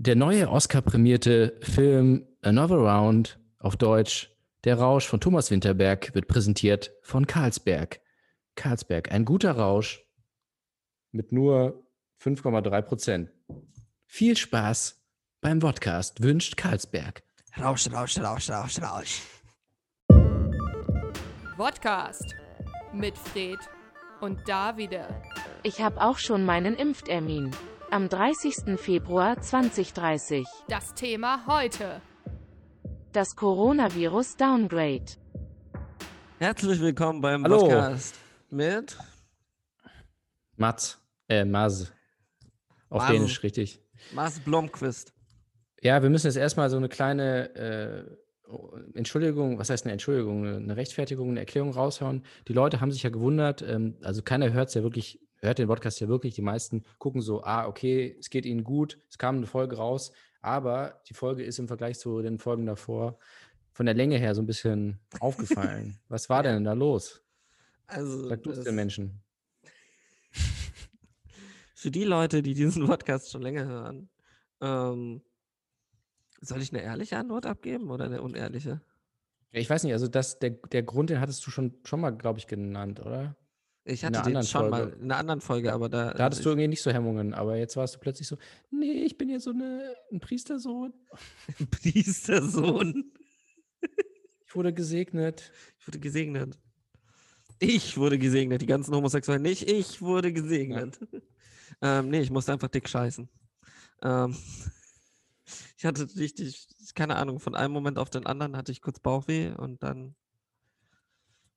Der neue Oscar-prämierte Film Another Round auf Deutsch Der Rausch von Thomas Winterberg wird präsentiert von Carlsberg. Carlsberg, ein guter Rausch mit nur 5,3 Prozent. Viel Spaß beim Podcast wünscht Carlsberg. Rausch, Rausch, Rausch, Rausch, Rausch. Podcast mit Fred und Davide. Ich habe auch schon meinen Impftermin. Am 30. Februar 2030. Das Thema heute. Das Coronavirus Downgrade. Herzlich willkommen beim Hallo. Podcast mit Mats, äh, Maz. Auf Maz. Dänisch, richtig. Mars Blomqvist. Ja, wir müssen jetzt erstmal so eine kleine äh, Entschuldigung, was heißt eine Entschuldigung, eine Rechtfertigung, eine Erklärung raushauen. Die Leute haben sich ja gewundert, ähm, also keiner hört es ja wirklich, hört den Podcast ja wirklich, die meisten gucken so, ah, okay, es geht ihnen gut, es kam eine Folge raus, aber die Folge ist im Vergleich zu den Folgen davor von der Länge her so ein bisschen aufgefallen. was war denn da los? Also, Sag du es den Menschen. für die Leute, die diesen Podcast schon länger hören, ähm, soll ich eine ehrliche Antwort abgeben oder eine unehrliche? Ich weiß nicht, also das, der, der Grund, den hattest du schon, schon mal, glaube ich, genannt, oder? Ich hatte den schon mal Folge. in einer anderen Folge, aber da. Da hattest ich, du irgendwie nicht so Hemmungen, aber jetzt warst du plötzlich so, nee, ich bin ja so eine, ein Priestersohn. Priestersohn. Ich wurde gesegnet. Ich wurde gesegnet. Ich wurde gesegnet, die ganzen Homosexuellen nicht. Ich wurde gesegnet. ähm, nee, ich musste einfach dick scheißen. Ähm, ich hatte richtig, keine Ahnung, von einem Moment auf den anderen hatte ich kurz Bauchweh und dann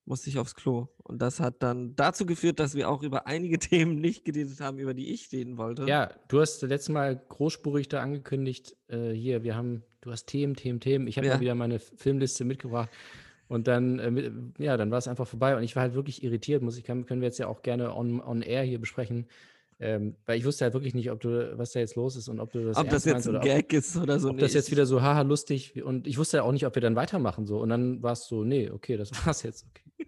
musste ich aufs Klo. Und das hat dann dazu geführt, dass wir auch über einige Themen nicht geredet haben, über die ich reden wollte. Ja, du hast letztes Mal großspurig da angekündigt, äh, hier, wir haben, du hast Themen, Themen, Themen. Ich habe Ja. wieder meine Filmliste mitgebracht. Und dann, äh, ja, dann war es einfach vorbei und ich war halt wirklich irritiert, muss ich, kann, können wir jetzt ja auch gerne on, on air hier besprechen. Ähm, weil ich wusste halt wirklich nicht, ob du, was da jetzt los ist und ob du das Ob das jetzt ein oder Gag ist oder so. ob, ob das nee, jetzt wieder so haha lustig und ich wusste ja auch nicht, ob wir dann weitermachen so und dann war es so, nee, okay, das war's jetzt. Okay.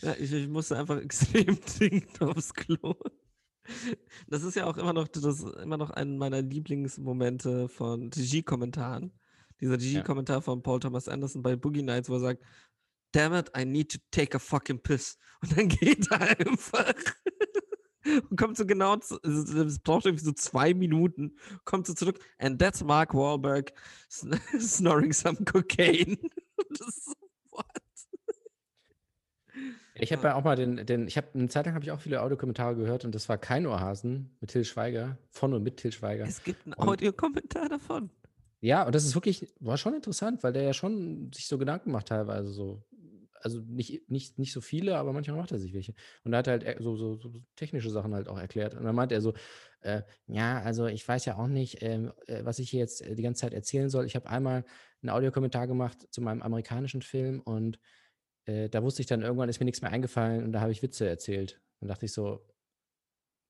Ja, ich, ich musste einfach extrem dringend aufs Klo. Das ist ja auch immer noch, das ist immer noch ein meiner Lieblingsmomente von Regie-Kommentaren. Dieser Regie-Kommentar von Paul Thomas Anderson bei Boogie Nights, wo er sagt, Damn it, I need to take a fucking piss. Und dann geht er einfach und kommt so genau, es braucht irgendwie so zwei Minuten, kommt so zurück, and that's Mark Wahlberg sn snoring some cocaine. Und das ist so, what? Ich habe ja auch mal den, den ich habe eine Zeit lang habe ich auch viele Audiokommentare gehört und das war kein Ohrhasen mit Till Schweiger, von und mit Till Schweiger. Es gibt einen Audiokommentar davon. Ja, und das ist wirklich, war schon interessant, weil der ja schon sich so Gedanken macht teilweise so. Also nicht, nicht, nicht so viele, aber manchmal macht er sich welche. Und er hat halt e- so, so, so technische Sachen halt auch erklärt. Und dann meinte er so, äh, ja, also ich weiß ja auch nicht, ähm, äh, was ich hier jetzt äh, die ganze Zeit erzählen soll. Ich habe einmal einen Audiokommentar gemacht zu meinem amerikanischen Film und äh, da wusste ich dann, irgendwann ist mir nichts mehr eingefallen und da habe ich Witze erzählt. Dann dachte ich so,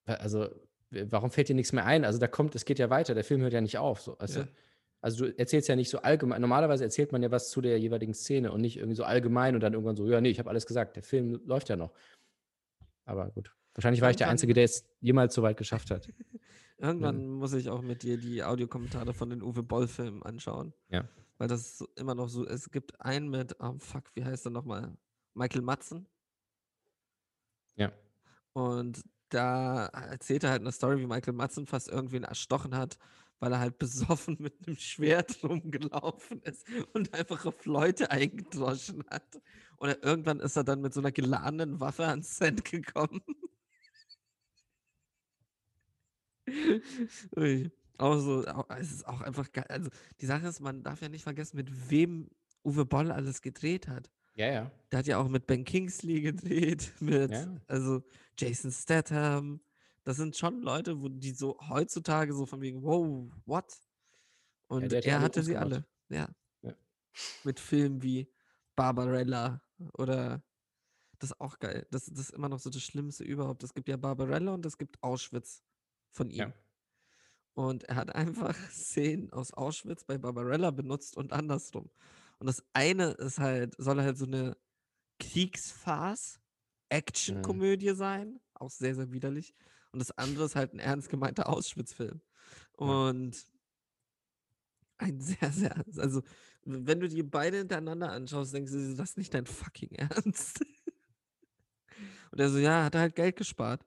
also warum fällt dir nichts mehr ein? Also da kommt, es geht ja weiter, der Film hört ja nicht auf. So, weißt Ja. du? Also du erzählst ja nicht so allgemein. Normalerweise erzählt man ja was zu der jeweiligen Szene und nicht irgendwie so allgemein und dann irgendwann so, ja, nee, ich habe alles gesagt, der Film läuft ja noch. Aber gut. Wahrscheinlich war ich der Einzige, der es jemals so weit geschafft hat. Irgendwann muss ich auch mit dir die Audiokommentare von den Uwe Boll-Filmen anschauen. Ja. Weil das immer noch so, es gibt einen mit, oh fuck, wie heißt er nochmal? Michael Matzen. Ja. Und da erzählt er halt eine Story, wie Michael Matzen fast irgendwen erstochen hat, weil er halt besoffen mit einem Schwert rumgelaufen ist und einfach auf Leute eingedroschen hat. Oder irgendwann ist er dann mit so einer geladenen Waffe ans Set gekommen. Ui. Auch so, au- es ist auch einfach geil. Also die Sache ist, man darf ja nicht vergessen, mit wem Uwe Boll alles gedreht hat. Ja, ja. Der hat ja auch mit Ben Kingsley gedreht, mit Ja. also Jason Statham. Das sind schon Leute, wo die so heutzutage so von wegen, wow, what? Und ja er hatte sie gemacht. alle. Ja. Ja. Mit Filmen wie Barbarella oder das ist auch geil. Das, das ist immer noch so das Schlimmste überhaupt. Es gibt ja Barbarella und es gibt Auschwitz von ihm. Und er hat einfach Szenen aus Auschwitz bei Barbarella benutzt und andersrum. Und das eine ist halt, soll halt so eine Kriegsfarce, Actionkomödie sein, auch sehr, sehr widerlich. Und das andere ist halt ein ernst gemeinter Auschwitz-Film. Und ein sehr, sehr, also wenn du die beide hintereinander anschaust, denkst du, das ist nicht dein fucking Ernst. Und er so, ja, hat er halt Geld gespart.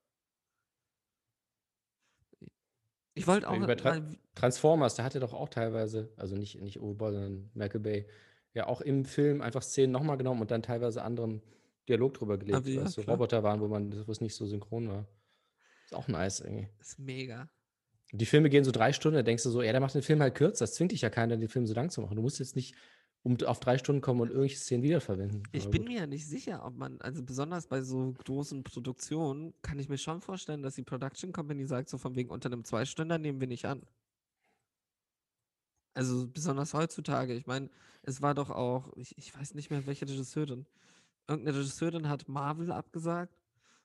Ich wollte auch bei Tra Transformers, da hat er doch auch teilweise, also nicht, nicht Uwe Boll, sondern Michael Bay, ja auch im Film einfach Szenen nochmal genommen und dann teilweise anderen Dialog drüber gelegt, aber weil ja, es so Roboter waren, wo man, wo es nicht so synchron war. Ist auch nice irgendwie. ist mega. Die Filme gehen so drei Stunden, da denkst du so, ja, der macht den Film halt kürzer. Das zwingt dich ja keiner, den Film so lang zu machen. Du musst jetzt nicht um auf drei Stunden kommen und irgendwelche Szenen wiederverwenden. Ich Aber bin gut. mir ja nicht sicher, ob man, also besonders bei so großen Produktionen, kann ich mir schon vorstellen, dass die Production Company sagt, so von wegen unter einem Zweistünder nehmen wir nicht an. Also besonders heutzutage. Ich meine, es war doch auch, ich, ich weiß nicht mehr, welche Regisseurin. Irgendeine Regisseurin hat Marvel abgesagt,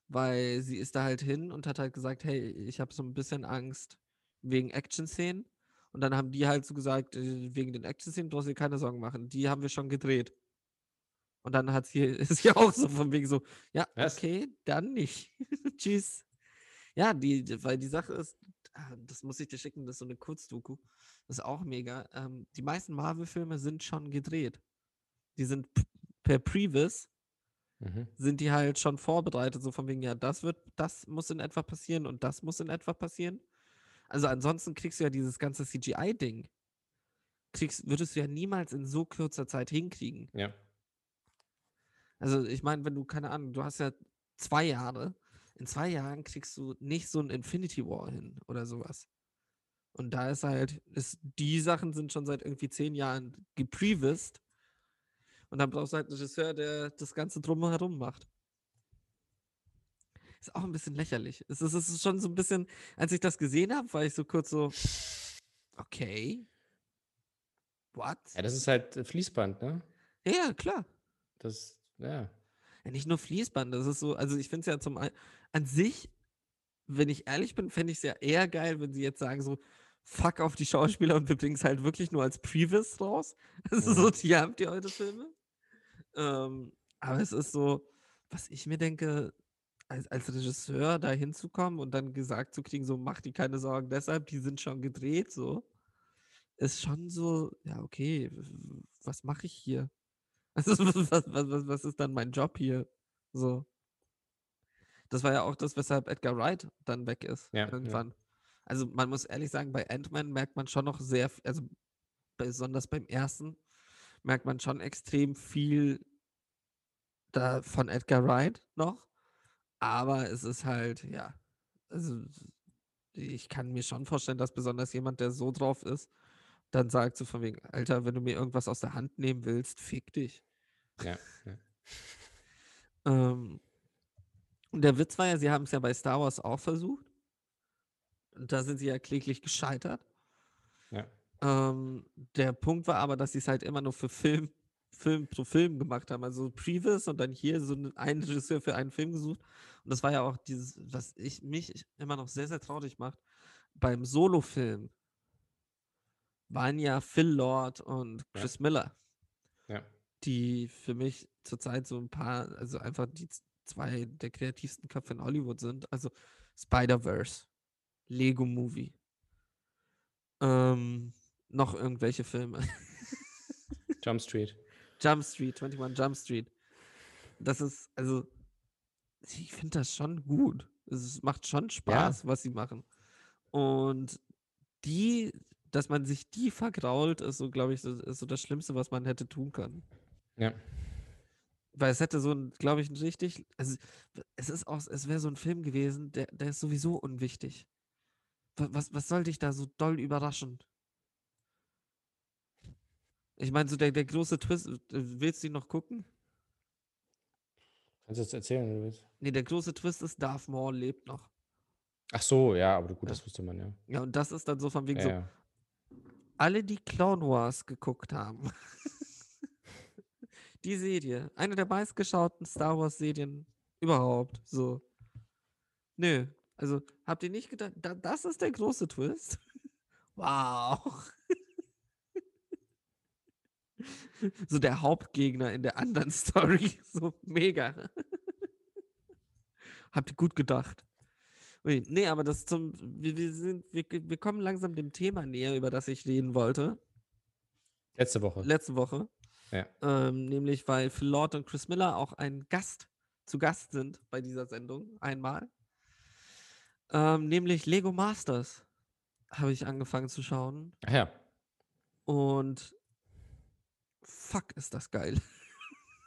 weil sie ist da halt hin und hat halt gesagt, hey, ich habe so ein bisschen Angst wegen Action-Szenen. Und dann haben die halt so gesagt, äh, wegen den Action-Szenen brauchst du dir keine Sorgen machen. Die haben wir schon gedreht. Und dann hat sie, ist sie auch so von wegen so, ja, Was? okay, dann nicht. Tschüss. Ja, die, weil die Sache ist, ah, das muss ich dir schicken, das ist so eine Kurzdoku. Das ist auch mega. Ähm, die meisten Marvel-Filme sind schon gedreht. Die sind per Previs, Mhm. sind die halt schon vorbereitet, so von wegen, ja, das wird, das muss in etwa passieren und das muss in etwa passieren. Also ansonsten kriegst du ja dieses ganze CGI-Ding. Kriegst, würdest du ja niemals in so kurzer Zeit hinkriegen. Ja. Also ich meine, wenn du, keine Ahnung, du hast ja zwei Jahre, in zwei Jahren kriegst du nicht so ein Infinity War hin oder sowas. Und da ist halt, ist, die Sachen sind schon seit irgendwie zehn Jahren geprevist. Und dann brauchst du halt einen Regisseur, der das Ganze drumherum macht. Ist auch ein bisschen lächerlich. Es ist, es ist schon so ein bisschen, als ich das gesehen habe, war ich so kurz so, okay. What? ja, das ist halt äh, Fließband, ne? Ja, ja, klar. Das, ja. Ja, nicht nur Fließband, das ist so, also ich finde es ja zum an sich, wenn ich ehrlich bin, fände ich es ja eher geil, wenn sie jetzt sagen so, fuck auf die Schauspieler und wir bringen es halt wirklich nur als Previs raus. Also so, Mhm. die habt ihr heute Filme. Ähm, aber es ist so, was ich mir denke, als, als Regisseur da hinzukommen und dann gesagt zu kriegen, so mach die keine Sorgen, deshalb, die sind schon gedreht, so, ist schon so, ja, okay, was mache ich hier? Also, was, was, was, was- ist dann mein Job hier? So. Das war ja auch das, weshalb Edgar Wright dann weg ist, Ja, ja. irgendwann. Also, man muss ehrlich sagen, bei Ant-Man merkt man schon noch sehr, also besonders beim ersten, merkt man schon extrem viel da von Edgar Wright noch. Aber es ist halt, ja, also ich kann mir schon vorstellen, dass besonders jemand, der so drauf ist, dann sagt so von wegen, Alter, wenn du mir irgendwas aus der Hand nehmen willst, fick dich. Ja, ja. Ähm, und der Witz war ja, sie haben es ja bei Star Wars auch versucht. Und da sind sie ja kläglich gescheitert. ja. Ähm, der Punkt war aber, dass sie es halt immer nur für Film, Film pro Film gemacht haben. Also Previous und dann hier so einen Regisseur für einen Film gesucht. Und das war ja auch dieses, was ich mich immer noch sehr, sehr traurig macht. Beim Solo-Film waren ja Phil Lord und Ja. Chris Miller, ja. die für mich zurzeit so ein paar, also einfach die zwei der kreativsten Köpfe in Hollywood sind. Also Spider-Verse, Lego Movie. Ähm, noch irgendwelche Filme. Jump Street. Jump Street, 21 Jump Street. Das ist, also, ich finde das schon gut. Es macht schon Spaß, was sie machen. Und die, dass man sich die vergrault, ist so, glaube ich, so, ist so das Schlimmste, was man hätte tun können. Ja. Weil es hätte so ein, glaube ich, ein richtig, also es ist auch, es wäre so ein Film gewesen, der, der ist sowieso unwichtig. Wa- Was, was soll dich da so doll überraschen? Ich meine, so der, der große Twist, äh, willst du ihn noch gucken? Kannst du jetzt erzählen, wenn du willst? Nee, der große Twist ist, Darth Maul lebt noch. Ach so, ja, aber gut, Ja. das wusste man ja. Ja, und das ist dann so von wegen Ja, so, ja. alle, die Clone Wars geguckt haben. die Serie, eine der meistgeschauten Star Wars Serien überhaupt, so. Nö, also habt ihr nicht gedacht, da, das ist der große Twist? wow. So der Hauptgegner in der anderen Story, so mega. habt ihr gut gedacht. Ui, nee, aber das zum. Wir, wir, sind, wir, wir kommen langsam dem Thema näher, über das ich reden wollte. Letzte Woche. Letzte Woche. Ja. Ähm, nämlich, weil Phil Lord und Chris Miller auch ein Gast zu Gast sind bei dieser Sendung. Einmal. Ähm, nämlich Lego Masters habe ich angefangen zu schauen. Ach ja. Und fuck, ist das geil.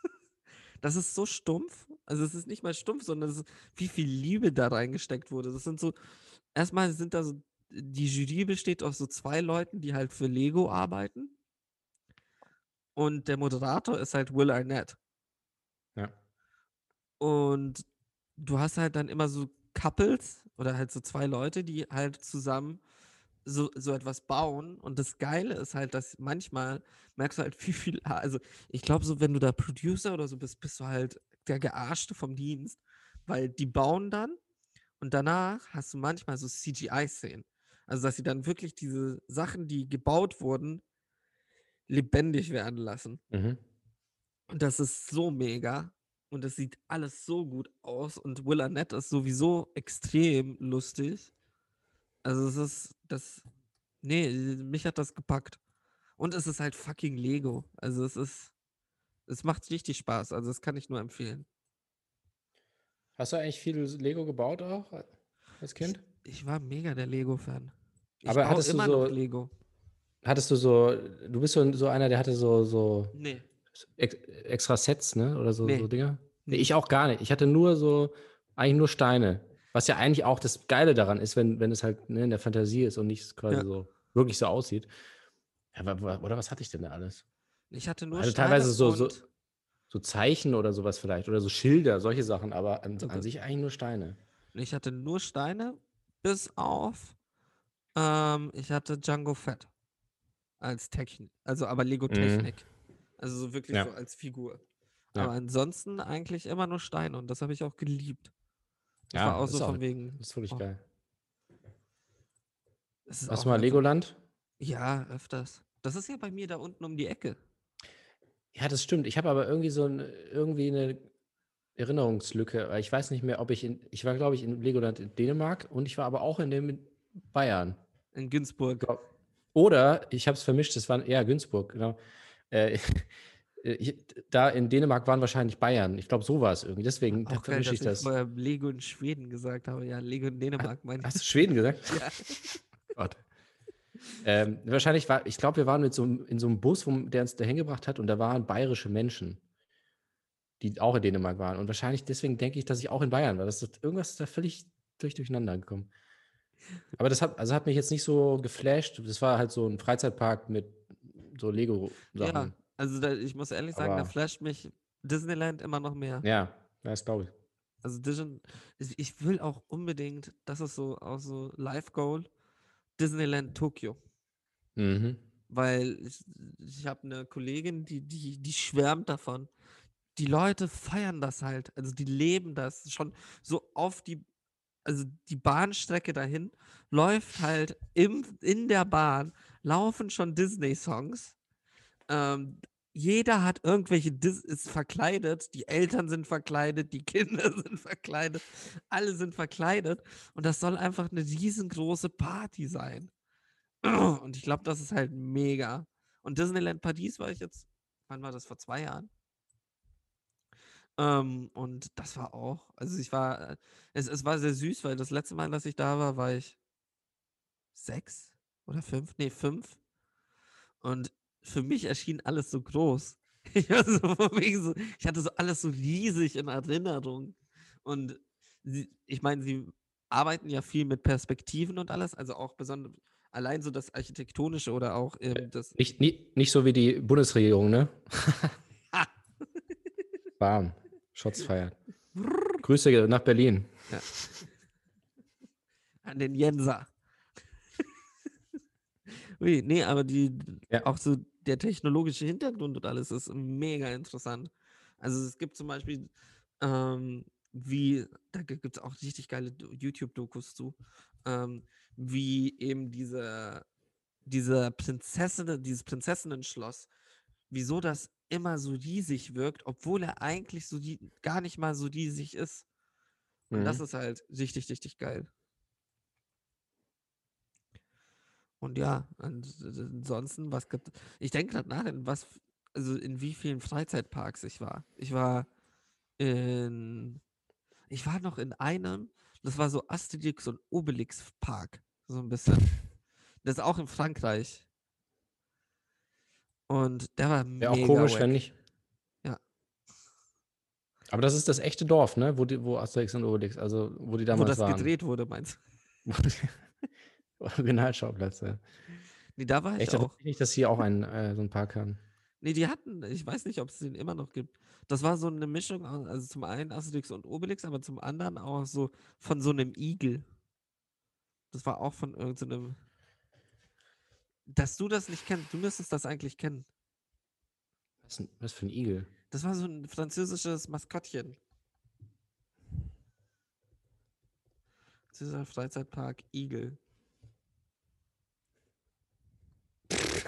das ist so stumpf. Also es ist nicht mal stumpf, sondern es ist, wie viel Liebe da reingesteckt wurde. Das sind so, erstmal sind da so, die Jury besteht aus so zwei Leuten, die halt für Lego arbeiten. Und der Moderator ist halt Will Arnett. Ja. Und du hast halt dann immer so Couples oder halt so zwei Leute, die halt zusammen so, so etwas bauen. Und das Geile ist halt, dass manchmal merkst du halt, wie viel, also ich glaube, so, wenn du da Producer oder so bist, bist du halt der Gearschte vom Dienst, weil die bauen dann und danach hast du manchmal so CGI-Szenen. Also, dass sie dann wirklich diese Sachen, die gebaut wurden, lebendig werden lassen. Mhm. Und das ist so mega. Und es sieht alles so gut aus. Und Will Arnett ist sowieso extrem lustig. Also es ist das. Nee, mich hat das gepackt. Und es ist halt fucking Lego. Also es ist. Es macht richtig Spaß. Also das kann ich nur empfehlen. Hast du eigentlich viel Lego gebaut auch als Kind? Ich war mega der Lego-Fan. Ich Aber hattest du immer so- noch Lego. Hattest du so, du bist so, so einer, der hatte so, so Nee. ex, extra Sets, ne? Oder so, Nee. so Dinger? Nee. ich auch gar nicht. Ich hatte nur so, eigentlich nur Steine. Was ja eigentlich auch das Geile daran ist, wenn, wenn es halt ne, in der Fantasie ist und nicht quasi Ja. so wirklich so aussieht. Ja, oder was hatte ich denn da alles? Ich hatte nur Also teilweise so, so, so Zeichen oder sowas vielleicht. Oder so Schilder, solche Sachen, aber an, Okay. an sich eigentlich nur Steine. ich hatte nur Steine, bis auf ähm, ich hatte Django Fett als Technik, also aber Lego Mhm. Technik. Also so wirklich Ja. so als Figur. Aber ansonsten eigentlich immer nur Steine und das habe ich auch geliebt. Das Ja, war auch so auch- von wegen. Das ist wirklich oh, geil. Hast du mal Legoland? Ja, öfters. Das ist ja bei mir da unten um die Ecke. Ja, das stimmt. Ich habe aber irgendwie so ein, irgendwie eine Erinnerungslücke. Ich weiß nicht mehr, ob ich in, ich war, glaube ich, in Legoland in Dänemark und ich war aber auch in dem Bayern. In Günzburg. Oder ich habe es vermischt, es war ja Günzburg, genau. Äh, da in Dänemark waren wahrscheinlich Bayern. Ich glaube, so war es irgendwie. Deswegen Auch geil, dass ich das. ich vorher Lego in Schweden gesagt habe. Ja, Lego in Dänemark meine Hast ich. du Schweden gesagt? Ja. Gott. Ähm, wahrscheinlich war, ich glaube, wir waren mit so, in so einem Bus, wo, der uns dahin gebracht hat und da waren bayerische Menschen, die auch in Dänemark waren. Und wahrscheinlich deswegen denke ich, dass ich auch in Bayern war. Das ist, irgendwas ist da völlig durch, durcheinander gekommen. Aber das hat, also hat mich jetzt nicht so geflasht. Das war halt so ein Freizeitpark mit so Lego-Sachen. Ja, also da, ich muss ehrlich sagen, da Aber- flasht mich Disneyland immer noch mehr. Ja, das glaube ich. Also Disney, ich- ich will auch unbedingt, das ist so auch so Life Goal, Disneyland Tokio. Mhm. Weil ich, ich habe eine Kollegin, die, die, die schwärmt davon. Die Leute feiern das halt. Also die leben das schon so auf die, also die Bahnstrecke dahin läuft halt im, in der Bahn, laufen schon Disney-Songs. Ähm, jeder hat irgendwelche Dis ist verkleidet, die Eltern sind verkleidet, die Kinder sind verkleidet, alle sind verkleidet und das soll einfach eine riesengroße Party sein. Und ich glaube, das ist halt mega. Und Disneyland Paris war ich jetzt, wann war das? Vor zwei Jahren. Ähm, und das war auch, also ich war, äh, es, es war sehr süß, weil das letzte Mal, dass ich da war, war ich sechs oder fünf, nee, fünf. Und für mich erschien alles so groß. Ich, so ich hatte so alles so riesig in Erinnerung. Und sie, ich meine, sie arbeiten ja viel mit Perspektiven und alles, also auch besonders allein so das Architektonische oder auch ähm, das. Nicht, nicht, nicht so wie die Bundesregierung, ne? Bam. Shots feiern. Grüße nach Berlin. An den Jenser. Ui, nee, aber die, Ja. auch so der technologische Hintergrund und alles ist mega interessant. Also es gibt zum Beispiel, ähm, wie, da gibt es auch richtig geile Do- YouTube-Dokus zu, ähm, wie eben diese, diese Prinzessin, dieses Prinzessinnen-Schloss, wieso das immer so riesig wirkt, obwohl er eigentlich so die, gar nicht mal so riesig ist. Und das Mhm. ist halt richtig, richtig geil. Und ja, ans- ansonsten, was gibt. Ich denke gerade nach, in was, also in wie vielen Freizeitparks ich war. Ich war in. Ich war noch in einem, das war so Asterix und Obelix Park. So ein bisschen. Das ist auch in Frankreich. Und der war Wäre auch komisch, wack. wenn nicht. Ja. Aber das ist das echte Dorf, ne? Wo, die, wo Asterix und Obelix, also wo die Wo damals das waren. gedreht wurde, meinst du? Originalschauplatz, ja. Nee, da war ich Echt, auch. nicht, dass sie auch einen, äh, so einen Park haben. Nee, die hatten, ich weiß nicht, ob es den immer noch gibt. Das war so eine Mischung, also zum einen Asterix und Obelix, aber zum anderen auch so von so einem Igel. Das war auch von irgendeinem. Dass du das nicht kennst, du müsstest das eigentlich kennen. Was, was für ein Igel? Das war so ein französisches Maskottchen. Dieser Freizeitpark Igel.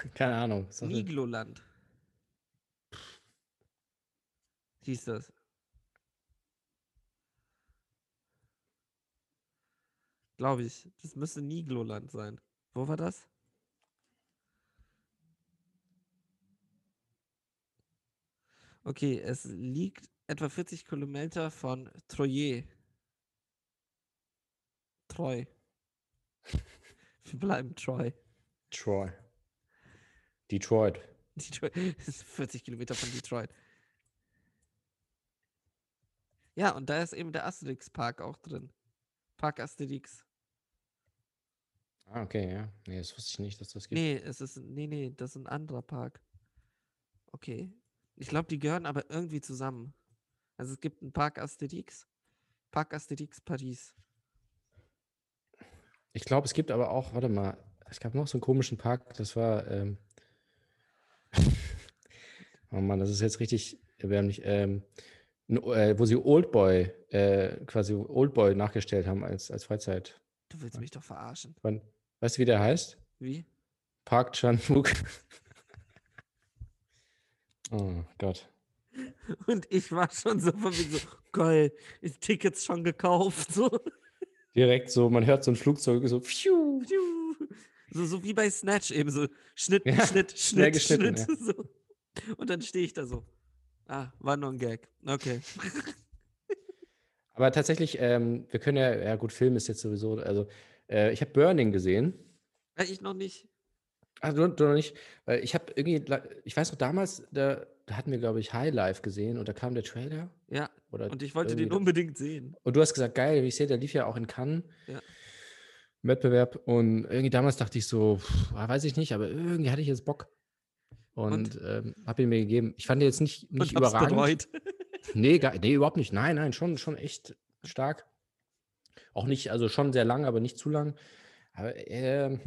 Keine Ahnung. Nigloland. Hieß das. Glaube ich. Das müsste Nigloland sein. Wo war das? Okay, es liegt etwa 40 Kilometer von Troyes. Troy. Wir bleiben Troy. Troy. Detroit. Detroit ist 40 Kilometer von Detroit. Ja, und da ist eben der Asterix-Park auch drin. Park Asterix. Ah, okay, ja. Nee, das wusste ich nicht, dass das gibt. Nee, es ist, nee, nee, das ist ein anderer Park. Okay. Ich glaube, die gehören aber irgendwie zusammen. Also es gibt einen Park Asterix, Park Asterix Paris. Ich glaube, es gibt aber auch, warte mal, es gab noch so einen komischen Park, das war, ähm, oh Mann, das ist jetzt richtig erbärmlich, ähm, äh, wo sie Oldboy, äh, quasi Oldboy nachgestellt haben als, als Freizeit. Du willst mich doch verarschen. Wann- Weißt du, wie der heißt? Wie? Park Chan-wook. oh Gott. Und ich war schon so von wegen so, geil, ist Tickets schon gekauft. So. Direkt so, man hört so ein Flugzeug so, pfiuh. So, so wie bei Snatch eben so Schnitt, Ja, Schnitt, Schnitt, Schnitt. So. Und dann stehe ich da so. Ah, war nur ein Gag. Okay. Aber tatsächlich, ähm, wir können ja, ja gut, Film ist jetzt sowieso, also äh, ich habe Burning gesehen. Ja, ich noch nicht. Ah, du, du noch nicht? Weil ich habe irgendwie, ich weiß noch damals, da, da hatten wir, glaube ich, High Life gesehen und da kam der Trailer. Ja, Oder und ich wollte den unbedingt sehen. Und du hast gesagt, geil, wie ich sehe, der lief ja auch in Cannes. Ja. Wettbewerb. Und irgendwie damals dachte ich so, pff, weiß ich nicht, aber irgendwie hatte ich jetzt Bock. Und, Und? ähm, habe ihn mir gegeben. Ich fand ihn jetzt nicht, nicht und überragend. bereut. Nee, gar, nee, überhaupt nicht. Nein, nein, schon, schon echt stark. Auch nicht, also schon sehr lang, aber nicht zu lang. Aber ähm,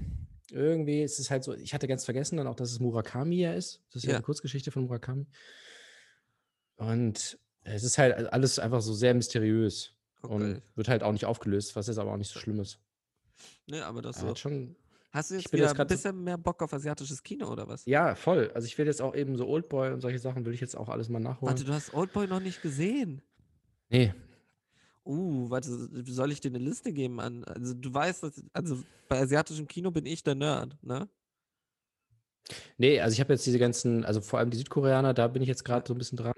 irgendwie ist es halt so, ich hatte ganz vergessen dann auch, dass es Murakami ja ist. Das ist ja, Ja. eine Kurzgeschichte von Murakami. Und es ist halt alles einfach so sehr mysteriös. Okay. Und wird halt auch nicht aufgelöst, was jetzt aber auch nicht so schlimm ist. Ne, aber das so. hat schon, Hast du jetzt wieder jetzt ein bisschen mehr Bock auf asiatisches Kino oder was? ja, voll. Also ich will jetzt auch eben so Oldboy und solche Sachen, will ich jetzt auch alles mal nachholen. Warte, du hast Oldboy noch nicht gesehen. nee, Uh, warte, soll ich dir eine Liste geben an? Also du weißt, dass, also bei asiatischem Kino bin ich der Nerd, ne? Nee, also ich habe jetzt diese ganzen, also vor allem die Südkoreaner, da bin ich jetzt gerade so ein bisschen dran.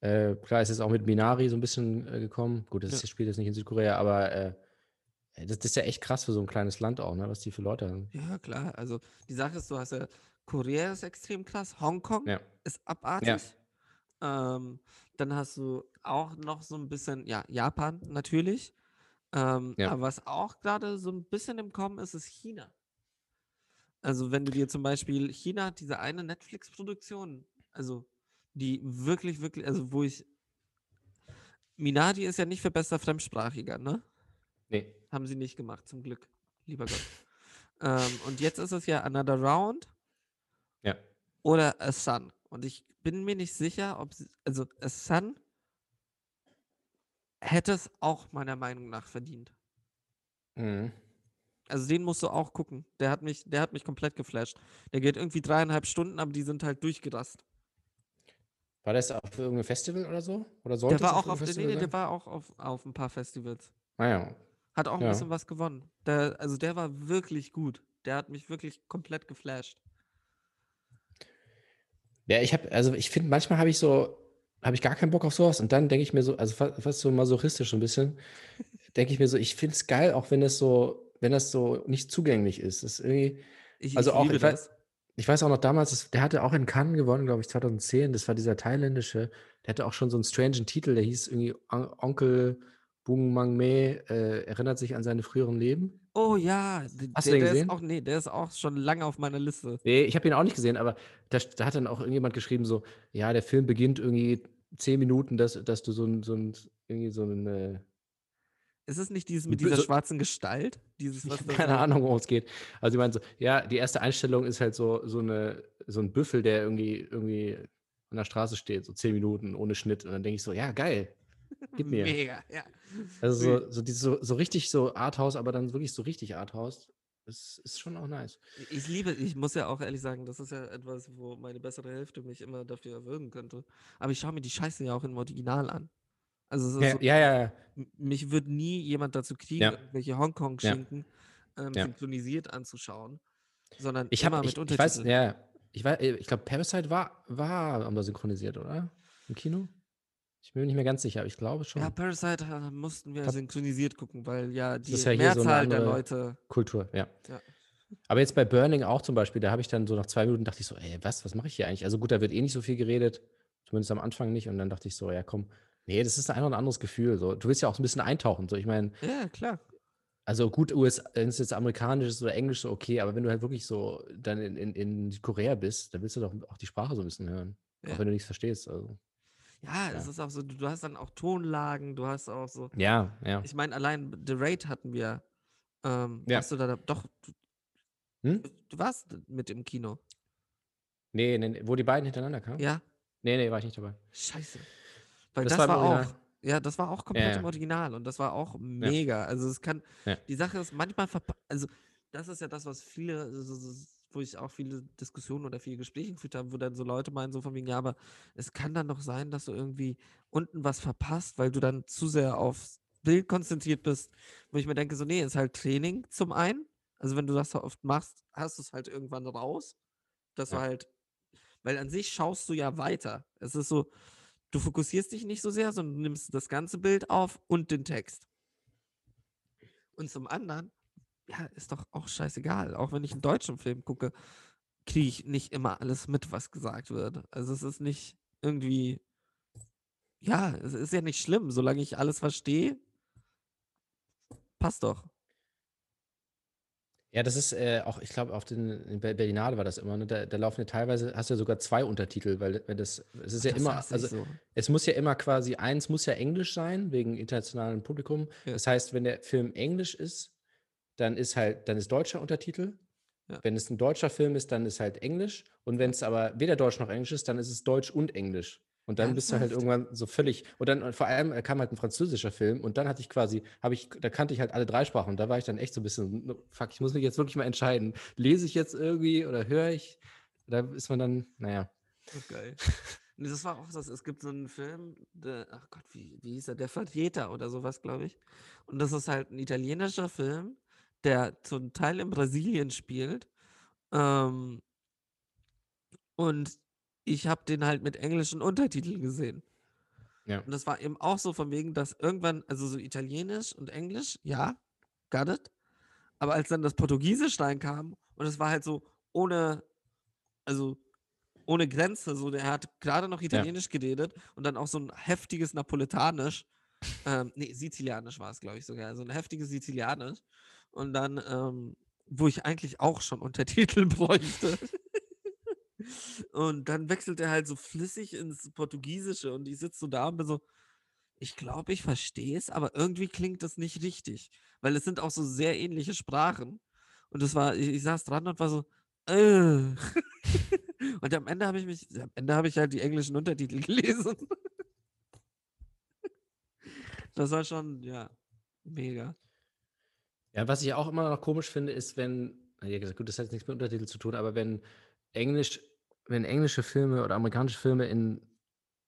Äh, klar ist es auch mit Minari so ein bisschen äh, gekommen. Gut, das Ja. ist- spielt jetzt nicht in Südkorea, aber äh, das, das ist ja echt krass für so ein kleines Land auch, ne, was die für Leute haben. Ja, klar. Also die Sache ist, du hast ja, Korea ist extrem krass, Hongkong Ja. ist abartig. Ähm, dann hast du auch noch so ein bisschen, ja, Japan natürlich. Ähm, Ja. Aber was auch gerade so ein bisschen im Kommen ist, ist China. Also wenn du dir zum Beispiel, China hat diese eine Netflix-Produktion, also die wirklich, wirklich, also wo ich, Minari ist ja nicht für bester Fremdsprachiger, ne? Nee. Haben sie nicht gemacht, zum Glück. Lieber Gott. ähm, und jetzt ist es ja Another Round Ja. oder A Sun. Und ich bin mir nicht sicher, ob sie, also A Sun hätte es auch meiner Meinung nach verdient. Mhm. Also den musst du auch gucken. Der hat mich, der hat mich komplett geflasht. Der geht irgendwie dreieinhalb Stunden, aber die sind halt durchgerast. War das auf irgendeinem Festival oder so? Oder sollte Der war auch auf, nee, der war auch auf, auf ein paar Festivals. Ah ja. Hat auch ein Ja. bisschen was gewonnen. Der, also der war wirklich gut. Der hat mich wirklich komplett geflasht. Ja, ich habe, also ich finde, manchmal habe ich so, habe ich gar keinen Bock auf sowas und dann denke ich mir so, also fa- fast so masochistisch so ein bisschen, denke ich mir so, ich finde es geil, auch wenn das so, wenn das so nicht zugänglich ist. Das ist irgendwie, Ich, also ich auch, ich weiß, ich weiß auch noch damals, das, der hatte auch in Cannes gewonnen, glaube ich, 2010. Das war dieser thailändische, der hatte auch schon so einen strangen Titel, der hieß irgendwie On Onkel Bung Mang Me, äh, erinnert sich an seine früheren Leben. Oh ja, Hast du der, den der ist auch, nee, der ist auch schon lange auf meiner Liste. Nee, ich habe ihn auch nicht gesehen, aber da, da hat dann auch irgendjemand geschrieben, so, ja, der Film beginnt irgendwie zehn Minuten, dass, dass du so ein, so ein, irgendwie so ein, äh, Ist es nicht dieses mit dieser böse- schwarzen Gestalt? Dieses, ich was keine so- Ahnung, worum es geht. Also ich meine so, ja, die erste Einstellung ist halt so, so eine, so ein Büffel, der irgendwie, irgendwie an der Straße steht, so zehn Minuten ohne Schnitt. Und dann denke ich so, ja, geil. Gib mir. Mega, ja. Also so, so, dieses, so, so richtig so Arthouse, aber dann wirklich so richtig Arthouse. Das ist schon auch nice. Ich liebe, ich muss ja auch ehrlich sagen, das ist ja etwas, wo meine bessere Hälfte mich immer dafür erwürgen könnte. Aber ich schaue mir die Scheiße ja auch im Original an. Also es ist Ja, so, ja, ja. ja. mich wird nie jemand dazu kriegen, Ja. irgendwelche Hongkong-Schinken ähm, Ja. synchronisiert anzuschauen, sondern Ich immer habe, mit ich, ich weiß, Untertiteln. ja, ich weiß, ich glaube, Parasite war, war aber synchronisiert, oder? Im Kino? Ich bin mir nicht mehr ganz sicher, aber ich glaube schon. Ja, Parasite äh, mussten wir Glaub- synchronisiert gucken, weil ja die ist ja hier so eine Mehrzahl der andere- Leute. Kultur, ja. Ja. Aber jetzt bei Burning auch zum Beispiel, da habe ich dann so nach zwei Minuten dachte ich so, ey, was, was mache ich hier eigentlich? Also gut, da wird eh nicht so viel geredet, zumindest am Anfang nicht. Und dann dachte ich so, ja komm, nee, das ist einfach ein anderes Gefühl. So. Du willst ja auch so ein bisschen eintauchen. So. Ich meine, Ja, klar. also gut, US, wenn es jetzt amerikanisch ist oder englisch, so okay, aber wenn du halt wirklich so dann in, in, in Südkorea bist, dann willst du doch auch die Sprache so ein bisschen hören. Ja. Auch wenn du nichts verstehst. Also. Ja, es Ja. ist auch so, du, hast dann auch Tonlagen, du hast auch so. Ja, ja. Ich meine, allein The Raid hatten wir. Ähm, Ja. Warst du da, doch, du, Hm? du warst mit im Kino. Nee, nee, wo die beiden hintereinander kamen? Ja? Nee, nee, war ich nicht dabei. Scheiße. Weil Das das, war Original. auch. Ja, das war auch komplett ja. im Original und das war auch mega. Also es kann. Ja. Die Sache ist manchmal also das ist ja das, was viele, so- so- wo ich auch viele Diskussionen oder viele Gespräche geführt habe, wo dann so Leute meinen, so von wegen, ja, aber es kann dann doch sein, dass du irgendwie unten was verpasst, weil du dann zu sehr aufs Bild konzentriert bist. Wo ich mir denke, so, nee, ist halt Training zum einen. Also wenn du das so oft machst, hast du es halt irgendwann raus. Dass du Ja. halt, weil an sich schaust du ja weiter. Es ist so, du fokussierst dich nicht so sehr, sondern du nimmst das ganze Bild auf und den Text. Und zum anderen, ja, ist doch auch scheißegal. Auch wenn ich einen deutschen Film gucke, kriege ich nicht immer alles mit, was gesagt wird. Also es ist nicht irgendwie, ja, es ist ja nicht schlimm, solange ich alles verstehe, passt doch. Ja, das ist äh, auch, ich glaube, auf den in Ber- Berlinale war das immer, ne? Da, da laufen ja teilweise, hast du ja sogar zwei Untertitel, weil wenn das, es ist ja Das immer, also so. es muss ja immer quasi, eins muss ja Englisch sein, wegen internationalem Publikum. Ja. Das heißt, wenn der Film Englisch ist, dann ist halt, dann ist deutscher Untertitel. Ja. Wenn es ein deutscher Film ist, dann ist halt Englisch. Und wenn es aber weder Deutsch noch Englisch ist, dann ist es Deutsch und Englisch. Und dann bist du halt irgendwann so völlig. Und dann vor allem äh, kam halt ein französischer Film und dann hatte ich quasi, habe ich, da kannte ich halt alle drei Sprachen und da war ich dann echt so ein bisschen, fuck, ich muss mich jetzt wirklich mal entscheiden. Lese ich jetzt irgendwie oder höre ich? Da ist man dann, naja. Oh, geil. Nee, das war auch das. Es gibt so einen Film, der, ach Gott, wie, wie hieß er? Der Vertreter oder sowas, glaube ich. Und das ist halt ein italienischer Film, der zum Teil in Brasilien spielt. Ähm, und ich habe den halt mit englischen Untertiteln gesehen. Ja. Und das war eben auch so von wegen, dass irgendwann, also so Italienisch und Englisch, ja, got it. Aber als dann das Portugiesisch reinkam und es war halt so ohne, also ohne Grenze, so der hat gerade noch Italienisch geredet und dann auch so ein heftiges Napoletanisch, ähm, nee, Sizilianisch war es, glaube ich sogar, so ein heftiges Sizilianisch und dann, ähm, wo ich eigentlich auch schon Untertitel bräuchte. Und dann wechselt er halt so flüssig ins Portugiesische und ich sitze so da und bin so, ich glaube, ich verstehe es, aber irgendwie klingt das nicht richtig, weil es sind auch so sehr ähnliche Sprachen. Und das war, ich, ich saß dran und war so, äh. und am Ende habe ich mich, am Ende habe ich halt die englischen Untertitel gelesen. das war schon, ja, mega. Ja, was ich auch immer noch komisch finde, ist, wenn, ja gesagt, gut, das hat jetzt nichts mit Untertitel zu tun, aber wenn Englisch, wenn englische Filme oder amerikanische Filme in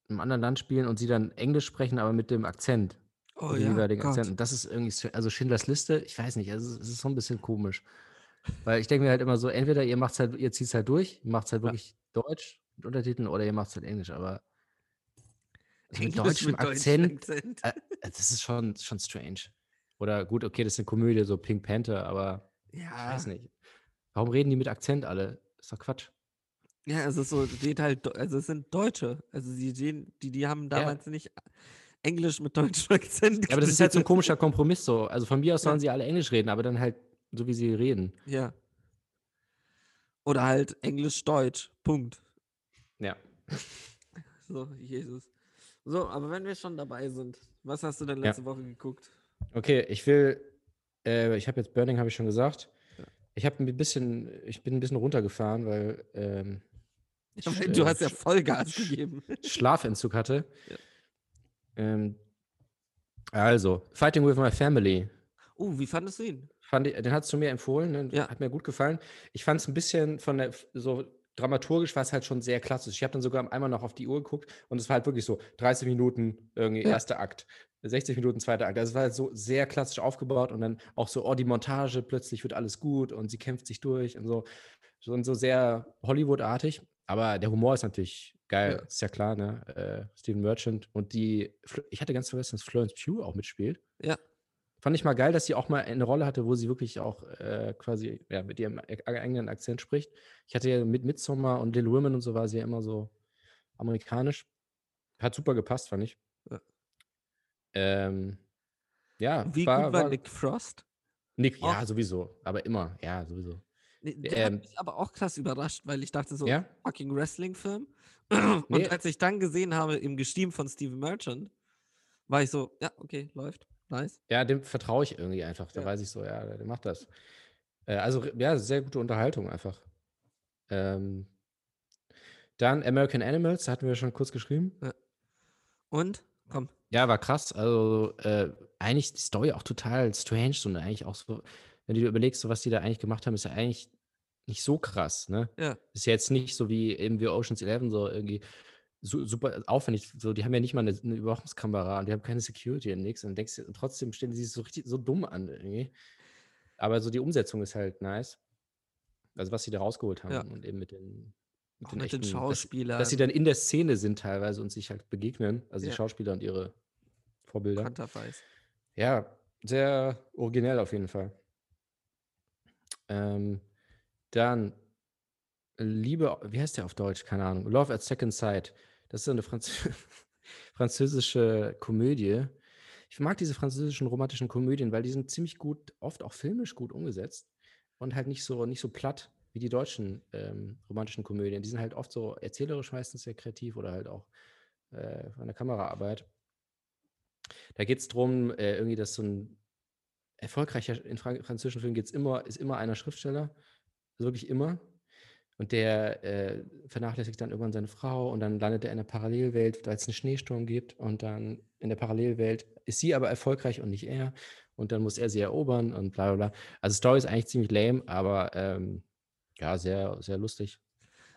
einem anderen Land spielen und sie dann Englisch sprechen, aber mit dem Akzent, Oh mit ja, jeweiligen Gott. Akzent. Und das ist irgendwie, so- also Schindlers Liste, ich weiß nicht, also es ist so ein bisschen komisch. Weil ich denke mir halt immer so, entweder ihr macht's halt, ihr zieht es halt durch, ihr macht es halt Ja. wirklich Deutsch mit Untertiteln oder ihr macht es halt Englisch, aber also mit Englisch deutschem mit Akzent, Akzent. äh, das ist schon, schon strange. Oder gut, okay, das ist eine Komödie, so Pink Panther, aber ich Ja, weiß nicht. Warum reden die mit Akzent alle? ist doch Quatsch. ja, es ist so, geht halt, also es sind Deutsche. Also die, die, die, haben damals nicht Englisch mit deutschem Akzent Ja, aber das ist halt so ein komischer Kompromiss so. Also von mir aus Ja. sollen sie alle Englisch reden, aber dann halt so, wie sie reden. Ja. Oder halt Englisch-Deutsch. Punkt. Ja. So, Jesus. So, aber wenn wir schon dabei sind, was hast du denn Ja. letzte Woche geguckt? Okay, ich will, äh, ich habe jetzt Burning, habe ich schon gesagt. Ich habe ein bisschen, ich bin ein bisschen runtergefahren, weil ähm, Ja, weil du äh, hast ja Vollgas Sch- gegeben. Schlafentzug hatte. Ja. Ähm, also, Fighting with My Family. Oh, wie fandest du ihn? Fand ich, den hast du mir empfohlen, ne? Ja. hat mir gut gefallen. Ich fand es ein bisschen von der, so dramaturgisch war es halt schon sehr klassisch. Ich habe dann sogar einmal noch auf die Uhr geguckt und es war halt wirklich so 30 Minuten irgendwie Ja. erster Akt, 60 Minuten zweiter Akt. Also es war halt so sehr klassisch aufgebaut und dann auch so, oh, die Montage, plötzlich wird alles gut und sie kämpft sich durch und so. Schon so sehr Hollywood-artig. Aber der Humor ist natürlich geil, Ja. ist ja klar, ne? Äh, Steven Merchant und die, ich hatte ganz vergessen, dass Florence Pugh auch mitspielt. Ja. Fand ich mal geil, dass sie auch mal eine Rolle hatte, wo sie wirklich auch äh, quasi ja, mit ihrem e- eigenen Akzent spricht. Ich hatte ja mit Midsommar und Little Women und so war sie ja immer so amerikanisch. Hat super gepasst, fand ich. Ja. Ähm, ja, Wie war, gut war war Nick Frost? Nick, ja, sowieso. Aber immer, ja, sowieso. Nee, Der Ähm, hat mich aber auch krass überrascht, weil ich dachte so, Ja? fucking Wrestling-Film. Und Nee. als ich dann gesehen habe im Gestiem von Steven Merchant, war ich so, ja, okay, läuft. Nice. Ja, dem vertraue ich irgendwie einfach. Da Ja. weiß ich so, ja, der, macht das. Äh, also, ja, sehr gute Unterhaltung einfach. Ähm, dann American Animals, hatten wir schon kurz geschrieben. Und, komm, Ja, war krass. Also, äh, eigentlich die Story auch total strange so, und eigentlich auch so, wenn du dir überlegst, so was die da eigentlich gemacht haben, ist ja eigentlich nicht so krass, ne? ja, Ist ja jetzt nicht so wie eben wie Ocean's Eleven, so irgendwie su super aufwendig. So, die haben ja nicht mal eine, eine Überwachungskamera und die haben keine Security und nichts. Und denkst und trotzdem stellen die sich so richtig so dumm an irgendwie. Aber so die Umsetzung ist halt nice. Also, was sie da rausgeholt haben Ja. und eben mit den, mit den echten- dass- Schauspielern. Dass sie dann in der Szene sind teilweise und sich halt begegnen. Also Ja. die Schauspieler und ihre Vorbilder. Konterfeis. Ja, sehr originell auf jeden Fall. Ähm, dann Liebe, wie heißt der auf Deutsch? Keine Ahnung. Love at Second Sight. Das ist eine Franz französische Komödie. Ich mag diese französischen romantischen Komödien, weil die sind ziemlich gut, oft auch filmisch gut umgesetzt und halt nicht so, nicht so platt wie die deutschen ähm, romantischen Komödien. Die sind halt oft so erzählerisch meistens sehr kreativ oder halt auch äh, von der Kameraarbeit. Da geht es darum, äh, irgendwie, dass so ein erfolgreicher, in Fran französischen Filmen geht's immer, ist immer einer Schriftsteller, also wirklich immer. Und der äh, vernachlässigt dann irgendwann seine Frau und dann landet er in einer Parallelwelt, weil es einen Schneesturm gibt. Und dann in der Parallelwelt ist sie aber erfolgreich und nicht er. Und dann muss er sie erobern und bla bla bla. Also Story ist eigentlich ziemlich lame, aber ähm, ja, sehr, sehr lustig.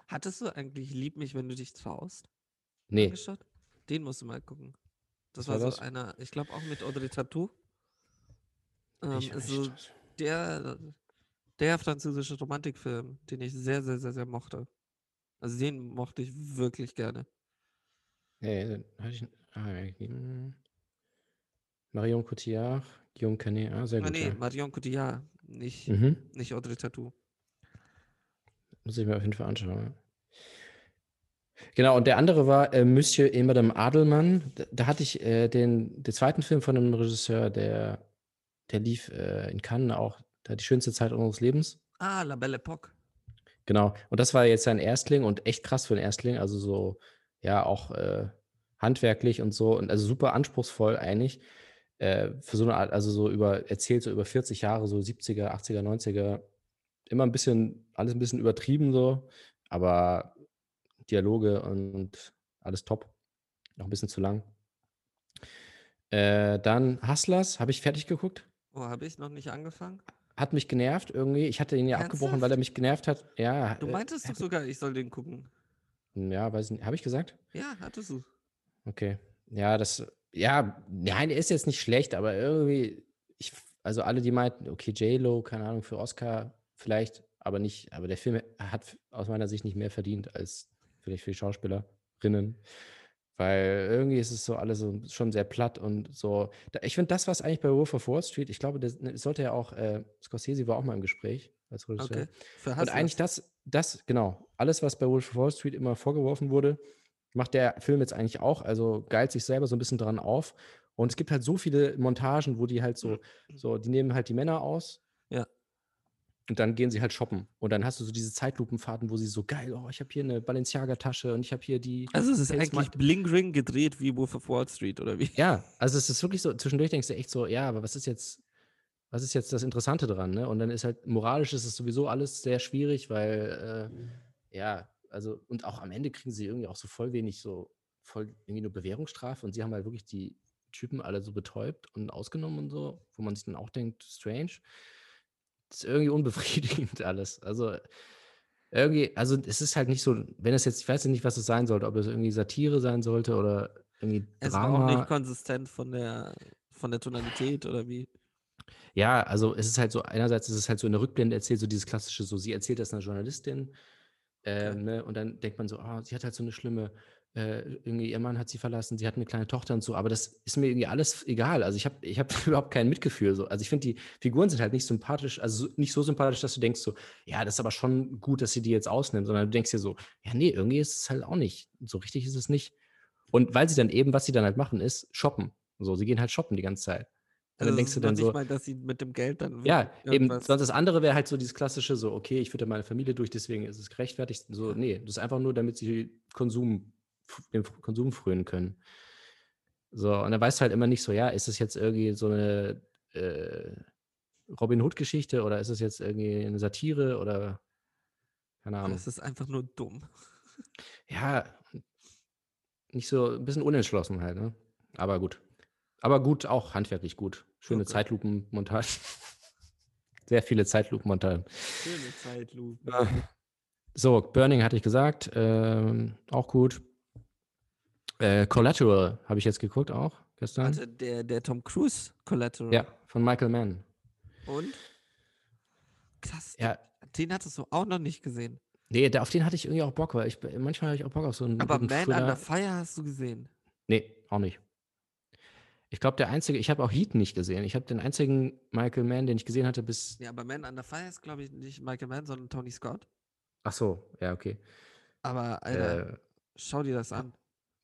Hattest du eigentlich Lieb mich, wenn du dich traust? Nee, Angeschaut? Den musst du mal gucken. Das war, war so einer, ich glaube auch mit Audrey Tattoo. Ähm, ich ist so der, der französische Romantikfilm, den ich sehr, sehr, sehr, sehr mochte. Also den mochte ich wirklich gerne. Nee, den hatte ich. Ah. Marion Cotillard, Guillaume Canet, ah, sehr Ah, gut. nee, ja. Marion Cotillard, nicht, Mhm. nicht Audrey Tattoo. Muss ich mir auf jeden Fall anschauen. Genau, und der andere war äh, Monsieur et Madame Adelmann. Da, da hatte ich äh, den, den zweiten Film von einem Regisseur, der, der lief äh, in Cannes auch, da die schönste Zeit unseres Lebens. Ah, La Belle Époque. Genau. Und das war jetzt sein Erstling und echt krass für einen Erstling. Also so, ja, auch äh, handwerklich und so. Und also super anspruchsvoll eigentlich. Äh, für so eine Art, also so über, erzählt so über 40 Jahre, so 70er, 80er, 90er. Immer ein bisschen, alles ein bisschen übertrieben so. Aber Dialoge und alles top. Noch ein bisschen zu lang. Äh, dann Hustlers, habe ich fertig geguckt. Oh, habe ich noch nicht angefangen? Hat mich genervt irgendwie. Ich hatte ihn ja abgebrochen, weil er Ernsthaft? mich genervt hat. Ja. Du äh, meintest doch sogar, ich soll den gucken. Ja, weiß nicht. Habe ich gesagt? Ja, hattest du. Okay. Ja, das, ja, nein, er ist jetzt nicht schlecht, aber irgendwie, ich, also alle, die meinten, okay, J-Lo, keine Ahnung, für Oscar, vielleicht, aber nicht, aber der Film hat aus meiner Sicht nicht mehr verdient als vielleicht für die Schauspielerinnen. Weil irgendwie ist es so alles so schon sehr platt und so. Ich finde das, was eigentlich bei Wolf of Wall Street, ich glaube, das, das sollte ja auch, äh, Scorsese war auch mal im Gespräch als Regisseur. Okay. Und eigentlich das, das, genau, alles, was bei Wolf of Wall Street immer vorgeworfen wurde, macht der Film jetzt eigentlich auch. Also geilt sich selber so ein bisschen dran auf. Und es gibt halt so viele Montagen, wo die halt so, so, die nehmen halt die Männer aus. Und dann gehen sie halt shoppen. Und dann hast du so diese Zeitlupenfahrten, wo sie so geil, oh, ich habe hier eine Balenciaga-Tasche und ich habe hier die. Also es ist Kate eigentlich Smart- Bling Ring gedreht wie Wolf of Wall Street, oder wie? Ja, also es ist wirklich so, zwischendurch denkst du echt so, ja, aber was ist jetzt, was ist jetzt das Interessante dran, ne? Und dann ist halt, moralisch ist es sowieso alles sehr schwierig, weil, äh, ja, also, und auch am Ende kriegen sie irgendwie auch so voll wenig so, voll irgendwie nur Bewährungsstrafe und sie haben halt wirklich die Typen alle so betäubt und ausgenommen und so, wo man sich dann auch denkt, strange. Ist irgendwie unbefriedigend alles. Also, irgendwie, also es ist halt nicht so, wenn es jetzt, ich weiß nicht, was es sein sollte, ob es irgendwie Satire sein sollte oder irgendwie Es war Drama. auch nicht konsistent von der, von der Tonalität oder wie? Ja, also es ist halt so, einerseits ist es halt so in der Rückblende erzählt, so dieses klassische, so sie erzählt das einer Journalistin, ähm, ne, und dann denkt man so, ah, sie hat halt so eine schlimme, äh, irgendwie ihr Mann hat sie verlassen, sie hat eine kleine Tochter und so, aber das ist mir irgendwie alles egal. Also ich habe ich hab überhaupt kein Mitgefühl. So. Also ich finde, die Figuren sind halt nicht sympathisch, also so- nicht so sympathisch, dass du denkst so, ja, das ist aber schon gut, dass sie die jetzt ausnimmt, sondern du denkst dir so, ja, nee, irgendwie ist es halt auch nicht. So richtig ist es nicht. Und weil sie dann eben, was sie dann halt machen, ist shoppen. So, sie gehen halt shoppen die ganze Zeit. Also dann denkst du dann so, mal, dass sie mit dem Geld dann ja, eben, sonst das andere wäre halt so dieses klassische, so, okay, ich fütter meine Familie durch, deswegen ist es gerechtfertigt. So, nee, das ist einfach nur, damit sie Konsum, dem Konsum frönen können. So, und dann weißt du halt immer nicht so, ja, ist es jetzt irgendwie so eine äh, Robin Hood-Geschichte oder ist es jetzt irgendwie eine Satire oder keine Ahnung. Das ist einfach nur dumm. Ja, nicht so, ein bisschen unentschlossen halt, ne? Aber gut. Aber gut, auch handwerklich gut. Schöne Okay. Zeitlupenmontage. Sehr viele Zeitlupenmontagen. Schöne Zeitlupe. Ah. So, Burning hatte ich gesagt, ähm, auch gut. Äh, Collateral habe ich jetzt geguckt auch gestern. Warte, der, der Tom Cruise Collateral. Ja, von Michael Mann. Und? Krass. Ja, Den hattest du auch noch nicht gesehen. nee, der, auf den hatte ich irgendwie auch Bock, weil ich manchmal habe ich auch Bock auf so einen Aber Man Thriller. Under Fire hast du gesehen. Nee, auch nicht. Ich glaube, der einzige, ich habe auch Heat nicht gesehen. Ich habe den einzigen Michael Mann, den ich gesehen hatte, bis. Ja, aber Man Under Fire ist, glaube ich, nicht Michael Mann, sondern Tony Scott. Ach so, ja, okay. Aber, Alter, Äh, schau dir das an.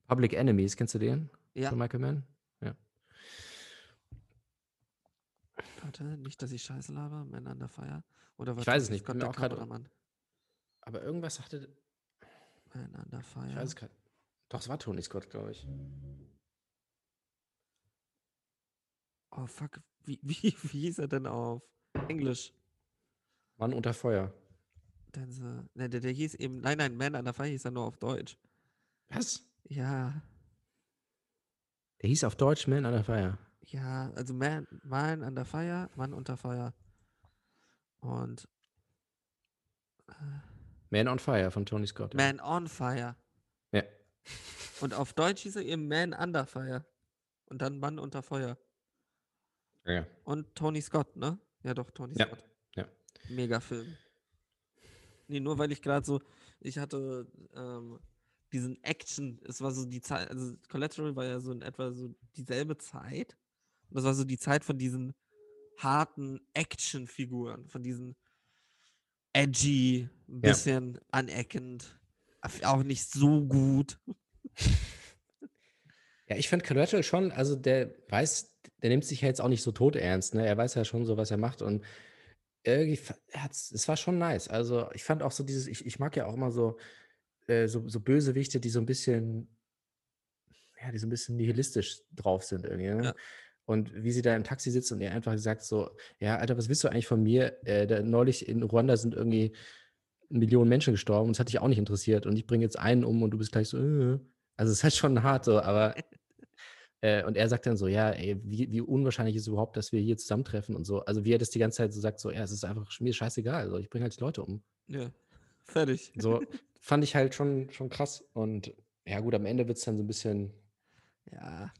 Public Enemies, kennst du den? Ja, Von Michael Mann? Ja. warte, nicht, dass ich Scheiße laber. Man Under Fire. Oder war Ich weiß es nicht, mir der Kameramann? Aber irgendwas sagte. Man Under Fire. Ich weiß es gerade. Doch, es war Tony Scott, glaube ich. Oh, fuck. Wie, wie, wie hieß er denn auf Englisch? Mann unter Feuer. Denzel. Ne, der, der hieß eben. Nein, nein, Man Under Fire hieß er nur auf Deutsch. Was? Ja, Der hieß auf Deutsch Man under Fire. ja, also Man, Man Under Fire, Mann unter Feuer. Und Man on Fire von Tony Scott. ja. Man on Fire. Ja. Und auf Deutsch hieß er eben Man Under Fire. Und dann Mann unter Feuer. ja. Und Tony Scott, ne? Ja, doch, Tony Ja, Scott. ja. Mega Film. Nee, nur weil ich gerade so, ich hatte ähm, diesen Action, es war so die Zeit, also Collateral war ja so in etwa so dieselbe Zeit. Und das war so die Zeit von diesen harten Action-Figuren, von diesen edgy, ein Ja. bisschen aneckend, af- auch nicht so gut. Ja, ich finde Collateral schon, also der weiß, der nimmt sich ja jetzt auch nicht so tot ernst, ne? Er weiß ja schon so, was er macht und irgendwie, es war schon nice. Also ich fand auch so dieses, ich, ich mag ja auch immer so, äh, so, so Bösewichte, die so ein bisschen, ja, die so ein bisschen nihilistisch drauf sind irgendwie, ne? Ja. Und wie sie da im Taxi sitzt und er einfach sagt so, ja, Alter, was willst du eigentlich von mir? Äh, da, neulich in Ruanda sind irgendwie Millionen Menschen gestorben und es hat dich auch nicht interessiert und ich bringe jetzt einen um und du bist gleich so, äh. Also es ist halt schon hart so, aber äh, und er sagt dann so, ja, ey, wie, wie unwahrscheinlich ist es überhaupt, dass wir hier zusammentreffen und so. Also wie er das die ganze Zeit so sagt, so, ja, es ist einfach mir scheißegal, also ich bringe halt die Leute um. Ja, fertig. So fand ich halt schon, schon krass und ja gut, am Ende wird es dann so ein bisschen, Ja.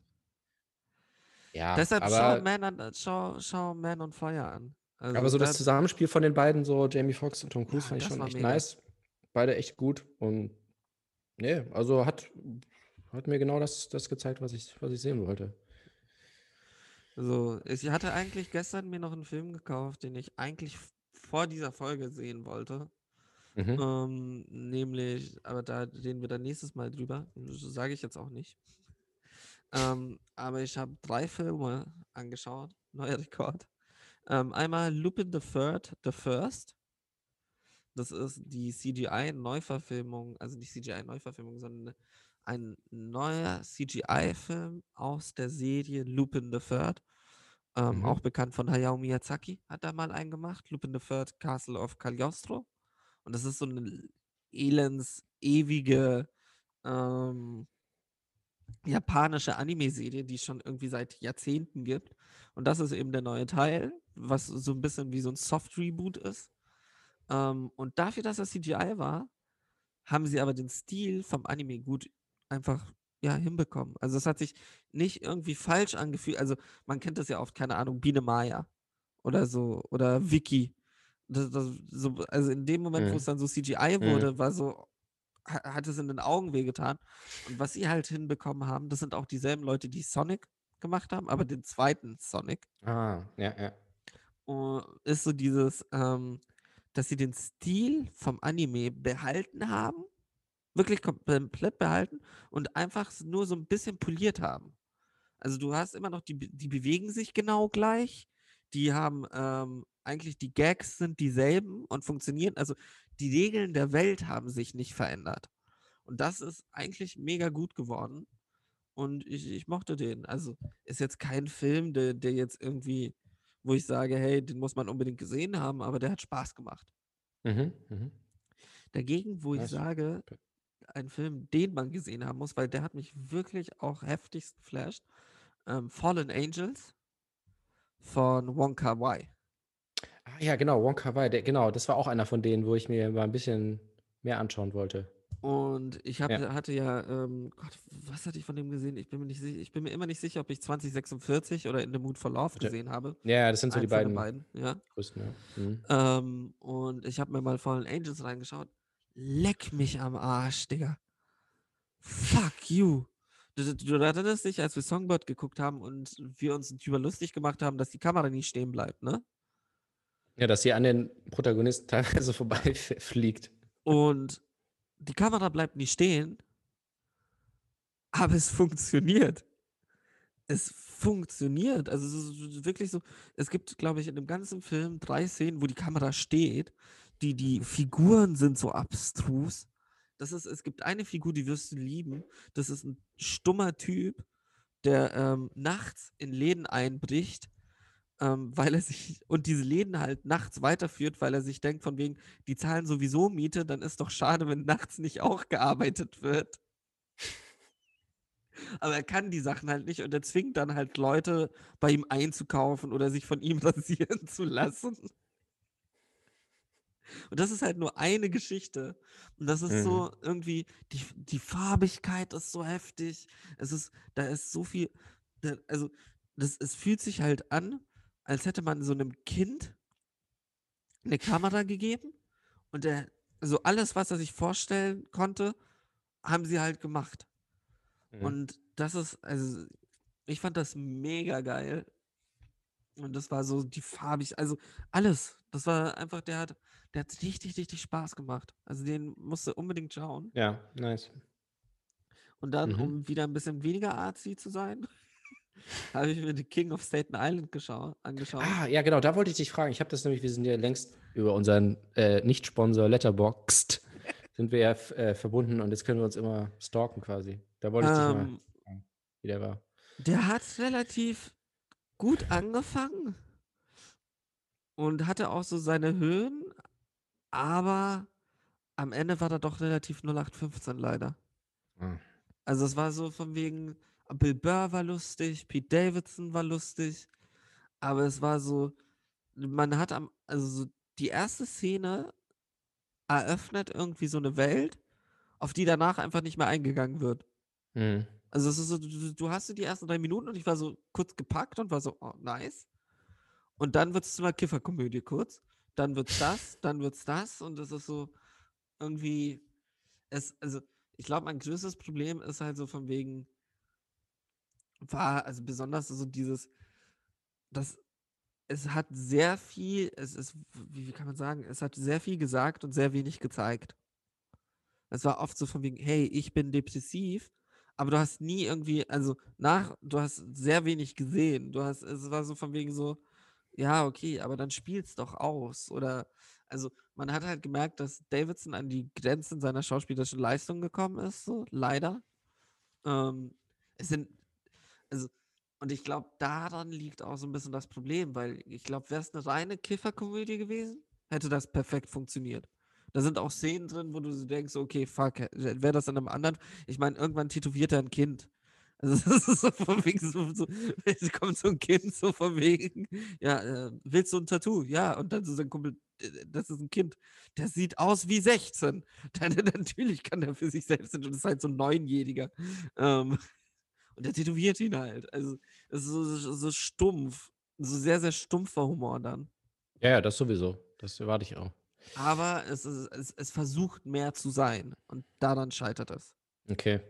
ja, Deshalb schau aber Man, on, schau, schau Man on Fire an. Also Aber so das da- Zusammenspiel von den beiden, so Jamie Foxx und Tom Cruise, Ja, fand ich das schon echt mega. nice. Beide echt gut. Und nee, also hat, hat mir genau das, das gezeigt, was ich, was ich sehen wollte. So, ich hatte eigentlich gestern mir noch einen Film gekauft, den ich eigentlich vor dieser Folge sehen wollte. Mhm. Ähm, nämlich, aber da reden wir dann nächstes Mal drüber. Das sage ich jetzt auch nicht. Ähm, aber ich habe drei Filme angeschaut. Neuer Rekord. Ähm, einmal Lupin the Third, The First. Das ist die CGI-Neuverfilmung, also nicht CGI-Neuverfilmung, sondern ein neuer CGI-Film aus der Serie Lupin the Third. Ähm, Mhm. Auch bekannt von Hayao Miyazaki, hat da mal einen gemacht. Lupin the Third, Castle of Cagliostro. Und das ist so eine elends, ewige ähm, japanische Anime-Serie, die es schon irgendwie seit Jahrzehnten gibt. Und das ist eben der neue Teil, was so ein bisschen wie so ein Soft-Reboot ist. Ähm, und dafür, dass das CGI war, haben sie aber den Stil vom Anime gut einfach ja, hinbekommen. Also es hat sich nicht irgendwie falsch angefühlt. Also man kennt das ja oft, keine Ahnung, Biene Maya oder so oder Wiki. Das, das, so, also in dem Moment, wo Mhm. es dann so CGI Mhm. wurde, war so, ha- hat es in den Augen wehgetan. Und was sie halt hinbekommen haben, das sind auch dieselben Leute, die Sonic gemacht haben, aber den zweiten Sonic. Ah, ja, ja. Und ist so dieses, ähm, dass sie den Stil vom Anime behalten haben, wirklich kom- komplett behalten und einfach nur so ein bisschen poliert haben. Also du hast immer noch, die, die bewegen sich genau gleich, die haben ähm, eigentlich die Gags sind dieselben und funktionieren, also die Regeln der Welt haben sich nicht verändert. Und das ist eigentlich mega gut geworden. Und ich, ich mochte den. Also ist jetzt kein Film, der, der jetzt irgendwie, wo ich sage, hey, den muss man unbedingt gesehen haben, aber der hat Spaß gemacht. Mhm. Mhm. Dagegen, wo ich Nice. sage, ein Film, den man gesehen haben muss, weil der hat mich wirklich auch heftigst geflasht. Ähm, Fallen Angels von Wonka Wai. Ah, ja, genau, Wonka Wai, der, genau, das war auch einer von denen, wo ich mir mal ein bisschen mehr anschauen wollte. Und ich hab, Ja. hatte ja, ähm, Gott, was hatte ich von dem gesehen? Ich bin mir nicht ich bin mir immer nicht sicher, ob ich 2046 oder In the Mood for Love gesehen habe. Ja, das sind so die Eins beiden beiden, ja. größten, ja. Mhm. Ähm, und ich habe mir mal Fallen Angels reingeschaut. Leck mich am Arsch, Digga. Fuck you. Du, du, erinnerst dich, als wir Songbird geguckt haben und wir uns darüber lustig gemacht haben, dass die Kamera nie stehen bleibt, ne? Ja, dass sie an den Protagonisten teilweise vorbeifliegt. Und die Kamera bleibt nie stehen, aber es funktioniert. Es funktioniert. Also es ist wirklich so, es gibt, glaube ich, in dem ganzen Film drei Szenen, wo die Kamera steht. Die, die Figuren sind so abstrus. Das ist, es gibt eine Figur, die wirst du lieben. Das ist ein stummer Typ, der ähm, nachts in Läden einbricht, ähm, weil er sich und diese Läden halt nachts weiterführt, weil er sich denkt, von wegen, die zahlen sowieso Miete, dann ist doch schade, wenn nachts nicht auch gearbeitet wird. Aber er kann die Sachen halt nicht und er zwingt dann halt Leute, bei ihm einzukaufen oder sich von ihm rasieren zu lassen. Und das ist halt nur eine Geschichte. Und das ist Mhm. so irgendwie, die, die Farbigkeit ist so heftig. Es ist, da ist so viel, da, also das, es fühlt sich halt an, als hätte man so einem Kind eine Kamera gegeben und der, also alles, was er sich vorstellen konnte, haben sie halt gemacht. Mhm. Und das ist, also, ich fand das mega geil. Und das war so die farbig, also alles. Das war einfach, der hat, der hat richtig, richtig Spaß gemacht. Also den musst du unbedingt schauen. Ja, nice. Und dann, Mhm. um wieder ein bisschen weniger artsy zu sein, habe ich mir The King of Staten Island geschau angeschaut. Ah, ja, genau, da wollte ich dich fragen. Ich habe das nämlich, wir sind ja längst über unseren äh, Nicht-Sponsor Letterboxd sind wir ja äh, verbunden und jetzt können wir uns immer stalken quasi. Da wollte ich dich mal Ähm, fragen, wie der war. Der hat relativ gut angefangen und hatte auch so seine Höhen, aber am Ende war er doch relativ 0815 leider. Ah. Also es war so von wegen, Bill Burr war lustig, Pete Davidson war lustig, aber es war so, man hat am, also so die erste Szene eröffnet irgendwie so eine Welt, auf die danach einfach nicht mehr eingegangen wird. Mhm. Also es ist so, du, du- hast die ersten drei Minuten und ich war so kurz gepackt und war so, oh, nice. Und dann wird es zu einer Kifferkomödie kurz. Dann wird's das, dann wird's das. Und es ist so irgendwie. Es, also, ich glaube, mein größtes Problem ist halt so von wegen. War, also besonders so dieses. Das es hat sehr viel, es ist, wie kann man sagen, es hat sehr viel gesagt und sehr wenig gezeigt. Es war oft so von wegen, hey, ich bin depressiv, aber du hast nie irgendwie, also nach, du hast sehr wenig gesehen. Du hast, es war so von wegen so, ja, okay, aber dann spiel's doch aus. Oder, also man hat halt gemerkt, dass Davidson an die Grenzen seiner schauspielerischen Leistung gekommen ist, so, leider. Ähm, es sind, also und ich glaube, daran liegt auch so ein bisschen das Problem, weil ich glaube, wäre es eine reine Kifferkomödie gewesen, hätte das perfekt funktioniert. Da sind auch Szenen drin, wo du denkst, okay, fuck, wäre das in einem anderen. Ich meine, irgendwann tätowiert er ein Kind. Also das ist so von wegen so, so kommt so ein Kind so von wegen, ja, äh, willst du ein Tattoo? Ja, und dann so sein Kumpel, das ist ein Kind, der sieht aus wie 16. Dann, natürlich kann der für sich selbst sein und ist halt so ein Neunjähriger. Ähm, und der tätowiert ihn halt. Also, es ist so, so stumpf. So sehr, sehr stumpfer Humor dann. Ja, ja, das sowieso. Das erwarte ich auch. Aber es, ist, es, es versucht mehr zu sein. Und daran scheitert es. Okay.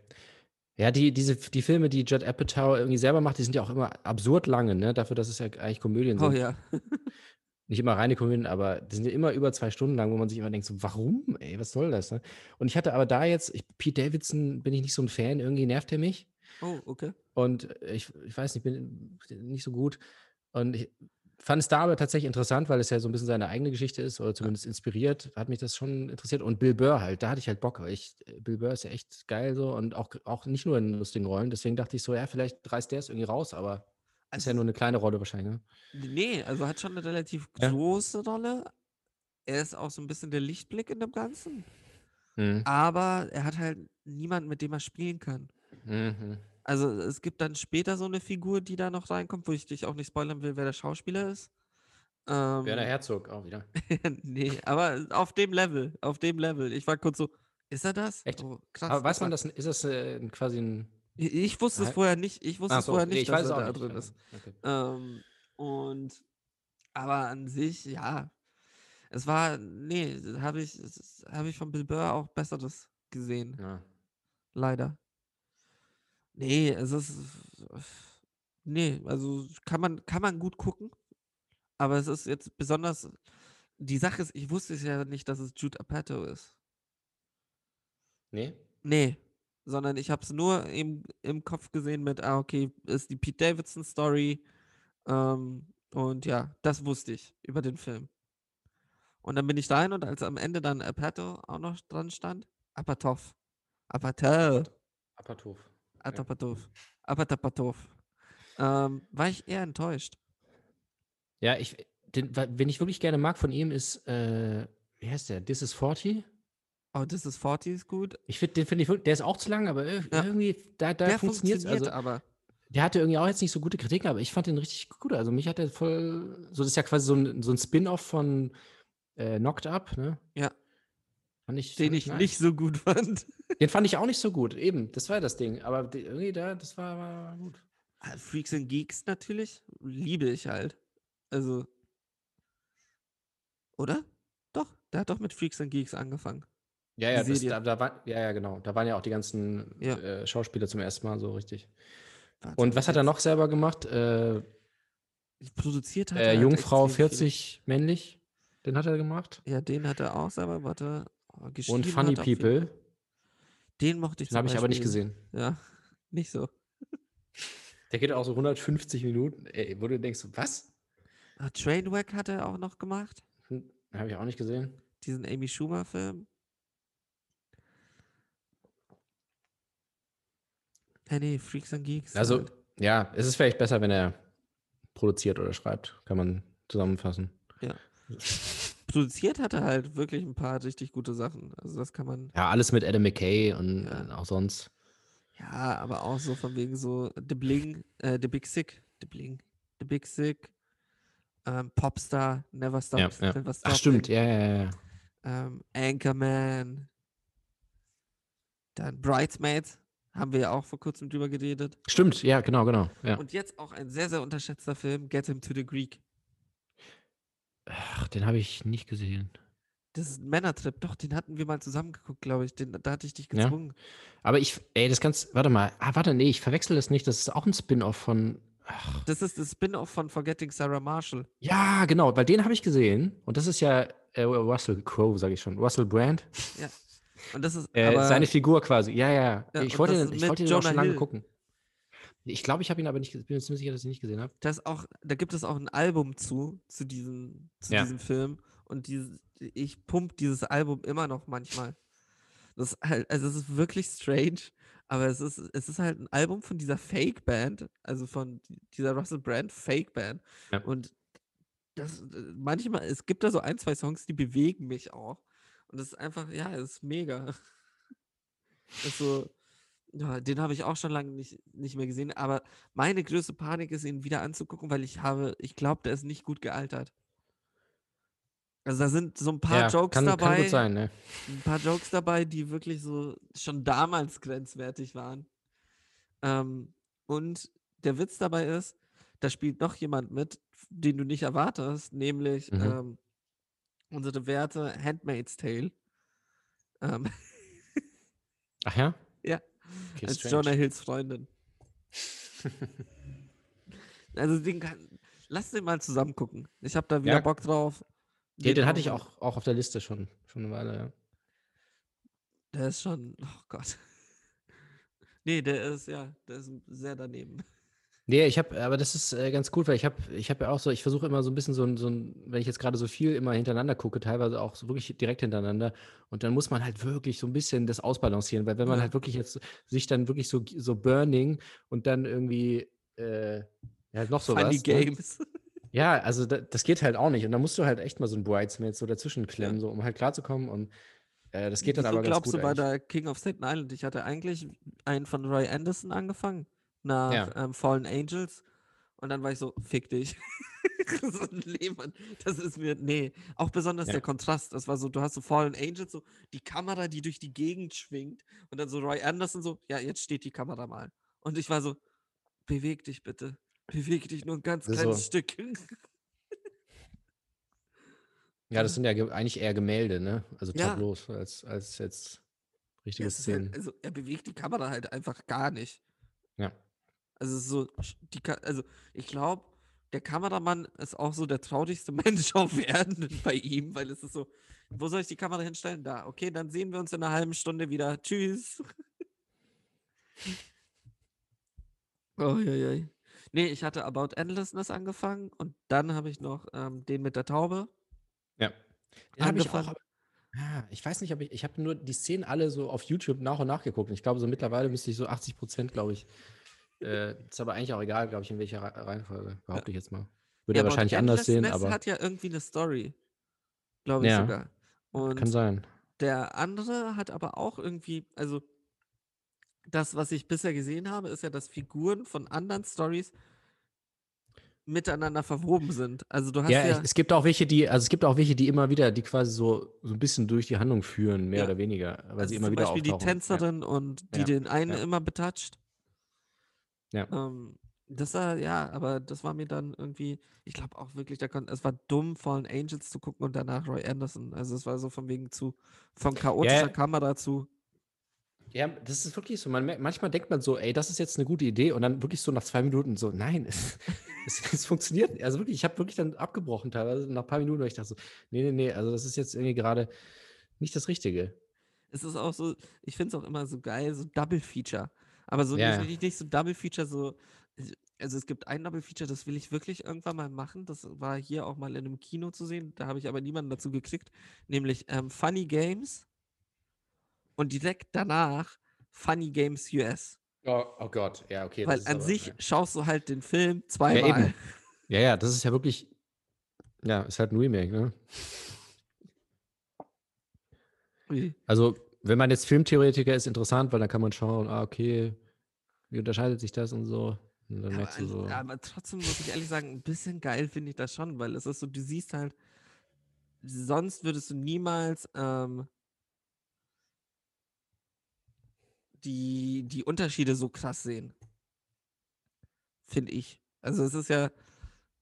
Ja, die, diese, die Filme, die Judd Apatow irgendwie selber macht, die sind ja auch immer absurd lange, ne? Dafür, dass es ja eigentlich Komödien Oh sind. ja. Nicht immer reine Komödien, aber die sind ja immer über zwei Stunden lang, wo man sich immer denkt, so, warum, ey, was soll das, ne? Und ich hatte aber da jetzt, ich, Pete Davidson bin ich nicht so ein Fan, irgendwie nervt er mich. Oh, okay. Und ich, ich weiß nicht, bin nicht so gut. Und ich fand es da aber tatsächlich interessant, weil es ja so ein bisschen seine eigene Geschichte ist oder zumindest inspiriert. Hat mich das schon interessiert. Und Bill Burr halt, da hatte ich halt Bock. Weil ich, Bill Burr ist ja echt geil so und auch, auch nicht nur in lustigen Rollen. Deswegen dachte ich so, ja, vielleicht reißt der es irgendwie raus, aber ist ja Also, nur eine kleine Rolle wahrscheinlich. Ne? nee, also hat schon eine relativ Ja. große Rolle. Er ist auch so ein bisschen der Lichtblick in dem Ganzen. Mhm. Aber er hat halt niemanden, mit dem er spielen kann. Mhm. Also es gibt dann später so eine Figur, die da noch reinkommt, wo ich dich auch nicht spoilern will, wer der Schauspieler ist. Werner Ähm, Herzog auch wieder. nee, aber auf dem Level, auf dem Level. Ich war kurz so, ist er das? Echt? Oh, krass. Aber weiß man das, ist das äh, quasi ein. Ich, ich wusste es vorher nicht. Ich wusste es so, vorher nicht, ich dass weiß er auch da nicht. drin ist. Okay. Ähm, und aber an sich, ja. Es war, nee, habe ich, habe ich von Bill Burr auch Besseres gesehen. Ja. Leider. Nee, es ist. Nee, also kann man, kann man gut gucken. Aber es ist jetzt besonders. Die Sache ist, ich wusste es ja nicht, dass es Jude Apatow ist. Nee? Nee, sondern ich habe es nur im, im Kopf gesehen mit, ah, okay, ist die Pete Davidson Story. Ähm, und ja, das wusste ich über den Film. Und dann bin ich dahin und als am Ende dann Apatow auch noch dran stand, Apatow. Apatow. Apatow. Atapatow. Apatapatow. Ähm, war ich eher enttäuscht. Ja, ich, den, wa- wen ich wirklich gerne mag von ihm ist, äh, wie heißt der? This is 40? Oh, das ist 40 ist gut. Ich finde, den finde ich wirklich, der ist auch zu lang, aber Ja. irgendwie, da, da Der funktioniert es. funktioniert Also, aber. der hatte irgendwie auch jetzt nicht so gute Kritiken, aber ich fand den richtig gut. Also, mich hat der voll, so, das ist ja quasi so ein, so ein Spin-off von äh, Knocked Up, ne? Ja. Fand ich, Den fand ich nice. nicht so gut fand. Den fand ich auch nicht so gut, eben. Das war das Ding. Aber irgendwie da, das war, war gut. Ah, Freaks and Geeks natürlich. Liebe ich halt. Also. Oder? Doch, der hat doch mit Freaks and Geeks angefangen. Ja, ja, das, da, da war, ja, ja, genau. Da waren ja auch die ganzen Ja. äh, Schauspieler zum ersten Mal so richtig. Warte, Und was hat er noch selber gemacht? Äh, Produziert hat äh, er halt Jungfrau extrem viel. 40 männlich. Den hat er gemacht. Ja, den hat er auch selber, warte. Geschrieben Und Funny hat People. Den mochte ich Den habe ich aber nicht gesehen. Ja, nicht so. Der geht auch so 150 Minuten, ey, wo du denkst, was? Ah, Trainwreck hat er auch noch gemacht. Hm, Habe ich auch nicht gesehen. Diesen Amy Schumer-Film. Ja, nee, Freaks and Geeks. Also, halt. ja, es ist vielleicht besser, wenn er produziert oder schreibt. Kann man zusammenfassen. Produziert hat er halt wirklich ein paar richtig gute Sachen. Also das kann man, Ja, alles mit Adam McKay und Ja. äh, auch sonst. ja, aber auch so von wegen so The Bling, äh, The Big Sick, The Bling, The Big Sick, ähm, Popstar, Never Stop, Ja, ja. Never Ach, Stopping, stimmt, ja, ja, ja. ähm, Anchorman, dann Bridesmaids, haben wir ja auch vor kurzem drüber geredet. Stimmt, ja, genau, genau. Ja. Und jetzt auch ein sehr, sehr unterschätzter Film, Get Him to the Greek. Ach, den habe ich nicht gesehen. Das ist ein Männertrip. Doch, den hatten wir mal zusammengeguckt, glaube ich. Den, da hatte ich dich Ja? gezwungen. Aber ich, ey, das kannst, warte mal. Ah, warte, nee, ich verwechsel das nicht. Das ist auch ein Spin-off von. Ach, Das ist das Spin-off von Forgetting Sarah Marshall. ja, genau, weil den habe ich gesehen. Und das ist ja äh, Russell Crowe, sage ich schon. Russell Brand. Und das ist Äh, seine Figur quasi. Ja, ja. Ja, ich wollte den, ich wollte den auch schon lange gucken. Ich glaube, ich habe ihn aber nicht, ich bin mir ziemlich sicher, dass ich ihn nicht gesehen habe. das auch, da gibt es auch ein Album zu, zu diesem, zu Ja. diesem Film. Und dieses, ich pump dieses Album immer noch manchmal. Das ist halt, also es ist wirklich strange, aber es ist, es ist halt ein Album von dieser Fake-Band, also von di- dieser Russell Brand Fake-Band. Ja. Und das, manchmal, es gibt da so ein, zwei Songs, die bewegen mich auch. Und das ist einfach, ja, es ist mega. Das ist so, ja, den habe ich auch schon lange nicht, nicht mehr gesehen, aber meine größte Panik ist, ihn wieder anzugucken, weil ich habe, ich glaube, der ist nicht gut gealtert. Also da sind so ein paar ja, Jokes kann, dabei, kann sein, ne? ein paar Jokes dabei, die wirklich so schon damals grenzwertig waren. Ähm, und der Witz dabei ist, da spielt noch jemand mit, den du nicht erwartest, nämlich Mhm. ähm, unsere Werte Handmaid's Tale. Ähm, Ach ja? Ja, Okay, als strange. Jonah Hills Freundin. Also den kann, lass den mal zusammen gucken. Ich habe da wieder Ja. Bock drauf. Ja, den hatte ich auch, auch auf der Liste schon, schon eine Weile, ja. Der ist schon, oh Gott. Nee, der ist, ja, der ist sehr daneben. Nee, ich habe, aber das ist äh, ganz gut, weil ich habe, ich habe ja auch so, ich versuche immer so ein bisschen so ein, so ein, wenn ich jetzt gerade so viel immer hintereinander gucke, teilweise auch so wirklich direkt hintereinander, und dann muss man halt wirklich so ein bisschen das ausbalancieren, weil wenn man Ja. halt wirklich jetzt sich dann wirklich so, so Burning und dann irgendwie, äh, ja, noch sowas. Funny ne? Games. Ja, also da, das geht halt auch nicht. Und da musst du halt echt mal so ein Bridesmaid so dazwischen klemmen, so um halt klarzukommen. Und äh, das geht dann Wieso aber ganz glaubst gut. du bei eigentlich. der King of Staten Island? Ich hatte eigentlich einen von Roy Anderson angefangen, nach Ja. ähm, Fallen Angels. Und dann war ich so, fick dich. so, nee, Mann, das ist mir, nee. Auch besonders Ja. der Kontrast. Das war so, du hast so Fallen Angels, so die Kamera, die durch die Gegend schwingt. Und dann so Roy Anderson so, ja, jetzt steht die Kamera mal. Und ich war so, beweg dich bitte. Beweg dich nur ein ganz ist kleines so- Stück. Ja, das sind ja ge- eigentlich eher Gemälde, ne? Also Ja. Tableaus, als, als jetzt Ja, richtige ist halt, Szenen. also er bewegt die Kamera halt einfach gar nicht. Also so, die, also ich glaube, der Kameramann ist auch so der traurigste Mensch auf Erden bei ihm, weil es ist so, wo soll ich die Kamera hinstellen? Da, okay, dann sehen wir uns in einer halben Stunde wieder. Tschüss. Oh, ja, ja. Nee, ich hatte About Endlessness angefangen und dann habe ich noch ähm, den mit der Taube. Ja. Den habe ich auch. angefangen. Ja, ich weiß nicht, ob ich, ich habe nur die Szenen alle so auf YouTube nach und nach geguckt. Ich glaube, so mittlerweile müsste ich so 80 Prozent, glaube ich. Äh, ist aber eigentlich auch egal, glaube ich, in welcher Re- Reihenfolge, behaupte ich jetzt mal. Würde Ja, er wahrscheinlich anders sehen, aber hat ja irgendwie eine Story. Glaube ich Ja, sogar. Und kann sein. Der andere hat aber auch irgendwie, also das, was ich bisher gesehen habe, ist ja, dass Figuren von anderen Stories miteinander verwoben sind. Also du hast Ja, ja, es gibt auch welche, die, also es gibt auch welche, die immer wieder, die quasi so, so ein bisschen durch die Handlung führen, mehr Ja. oder weniger, weil also sie immer zum wieder Beispiel die auftauchen. Ja. Tänzerin und die Ja, den einen ja. immer betatscht. Ja. Ähm, das war, ja, aber das war mir dann irgendwie, ich glaube auch wirklich, da kon, es war dumm, Fallen Angels zu gucken und danach Roy Anderson. Also es war so von wegen zu, von chaotischer Ja. Kamera zu, Ja, das ist wirklich so. Man, mer- manchmal denkt man so, ey, das ist jetzt eine gute Idee und dann wirklich so nach zwei Minuten so, nein, es, es, es funktioniert. Also wirklich, ich habe wirklich dann abgebrochen teilweise nach ein paar Minuten, weil ich dachte so, nee, nee, nee, also das ist jetzt irgendwie gerade nicht das Richtige. es ist auch so, ich finde es auch immer so geil, so Double Feature. Aber so Ja. nicht, nicht, so Double Feature, so, also es gibt ein Double Feature, das will ich wirklich irgendwann mal machen. Das war hier auch mal in einem Kino zu sehen, da habe ich aber niemanden dazu gekriegt, nämlich ähm, Funny Games und direkt danach Funny Games US. Oh, oh Gott, ja, okay. Weil an aber- sich Ja. schaust du halt den Film Ja, zweimal. eben. Ja, ja, das ist ja wirklich, ja, ist halt ein Remake, ne? Also, wenn man jetzt Filmtheoretiker ist, interessant, weil dann kann man schauen, ah, okay, wie unterscheidet sich das und so. Und dann Ja, merkst du aber, so. aber trotzdem muss ich ehrlich sagen, ein bisschen geil finde ich das schon, weil es ist so, du siehst halt, sonst würdest du niemals ähm, die, die Unterschiede so krass sehen. Finde ich. Also es ist ja,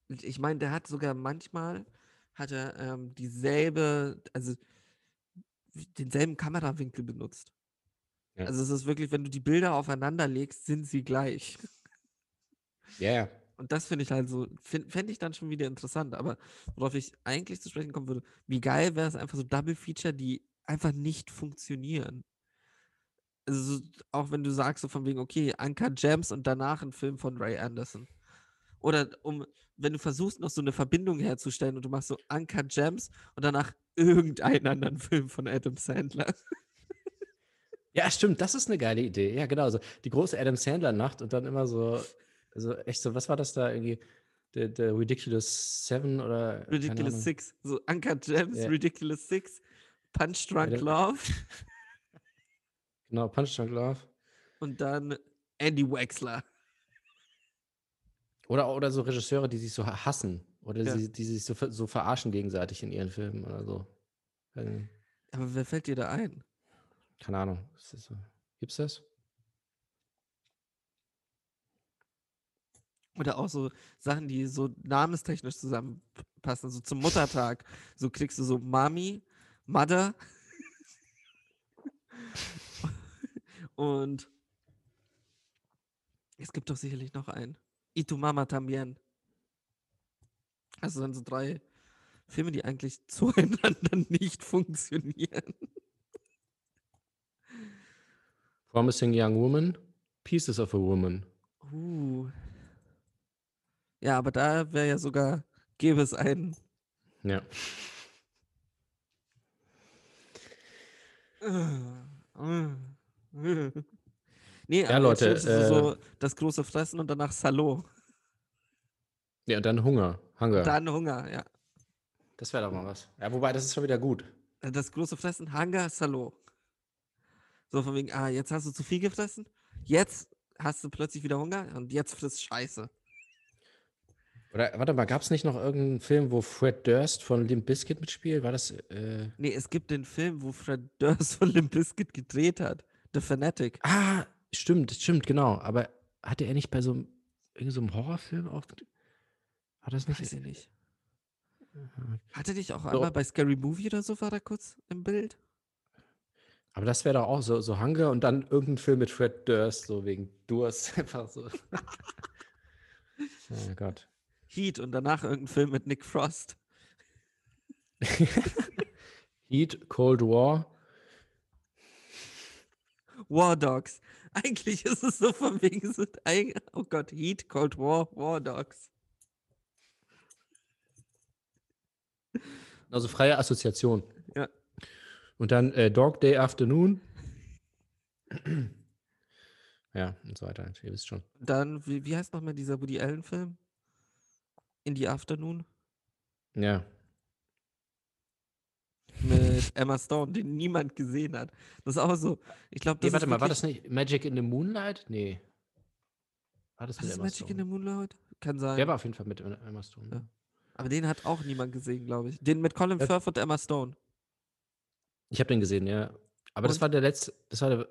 ich meine, der hat sogar manchmal, hat er ähm, dieselbe, also denselben Kamerawinkel benutzt. Ja. Also es ist wirklich, wenn du die Bilder aufeinander legst, sind sie gleich. Ja, ja. Und das finde ich halt so, fände ich dann schon wieder interessant. Aber worauf ich eigentlich zu sprechen kommen würde, wie geil wäre es einfach so Double Feature, die einfach nicht funktionieren. Also so, auch wenn du sagst so von wegen, okay, Anka Gems und danach ein Film von Ray Anderson. Oder um, wenn du versuchst, noch so eine Verbindung herzustellen und du machst so Anka Gems und danach irgendeinen anderen Film von Adam Sandler. Ja, stimmt, das ist eine geile Idee. Ja, genau. So die große Adam Sandler-Nacht und dann immer so, also echt so, was war das da irgendwie? Der, der Ridiculous Seven oder. Ridiculous. Six. So Anka Gems, Ja. Ridiculous Six, Punch Drunk Love Genau, Punch Drunk Love. und dann Andy Wexler. Oder, oder so Regisseure, die sich so ha- hassen. Oder Ja. sie, die sich so, so verarschen gegenseitig in ihren Filmen oder so. Aber wer fällt dir da ein? Keine Ahnung. So? Gibt's das? Oder auch so Sachen, die so namenstechnisch zusammenpassen. So zum Muttertag. So kriegst du so Mami, Mother. Und es gibt doch sicherlich noch einen. Y tu Mama también. Also dann so drei Filme, die eigentlich zueinander nicht funktionieren. Promising Young Woman, Pieces of a Woman. Uh. Ja, aber da wäre ja sogar, gäbe es einen. Ja. Nee, Ja, aber Leute, du so äh, das große Fressen und danach Salo. Ja, und dann Hunger. Hunger. Dann Hunger, ja. das wäre doch mal was. Ja, wobei, das ist schon wieder gut. Äh, Das große Fressen, Hunger, Salo. So von wegen, ah, jetzt hast du zu viel gefressen, jetzt hast du plötzlich wieder Hunger und jetzt frisst Scheiße. Oder warte mal, gab es nicht noch irgendeinen Film, wo Fred Durst von Limp Bizkit mitspielt? War das. Äh, Nee, es gibt den Film, wo Fred Durst von Limp Bizkit gedreht hat. The Fanatic. ah, stimmt, stimmt, genau. Aber hatte er nicht bei so einem, irgend so einem Horrorfilm auch. War das nicht? Weiß ich nicht. Hatte dich auch So. einmal bei Scary Movie oder so, war da kurz im Bild? Aber das wäre doch auch so, so Hunger und dann irgendein Film mit Fred Durst, so wegen Durst. Einfach so. oh Gott. Heat und danach irgendein Film mit Nick Frost. Heat, Cold War. War Dogs. Eigentlich ist es so von wegen, sind oh Gott, Heat, Cold War, War Dogs. Also freie Assoziation. Ja. Und dann äh, Dog Day Afternoon. ja, und so weiter. Ihr wisst schon. Dann, wie, wie heißt nochmal dieser Woody Allen-Film? In the Afternoon? Ja. Mit Emma Stone, den niemand gesehen hat. Das ist auch so. Ich glaube, das Nee, warte mal, war das nicht Magic in the Moonlight? Nee. War das ist Emma Magic in Stone? the Moonlight? Kann sein. Der war auf jeden Fall mit Emma Stone. Ja. Aber den hat auch niemand gesehen, glaube ich. Den mit Colin Ja. Firth und Emma Stone. Ich habe den gesehen, ja. Aber das Und? war der letzte, das war der,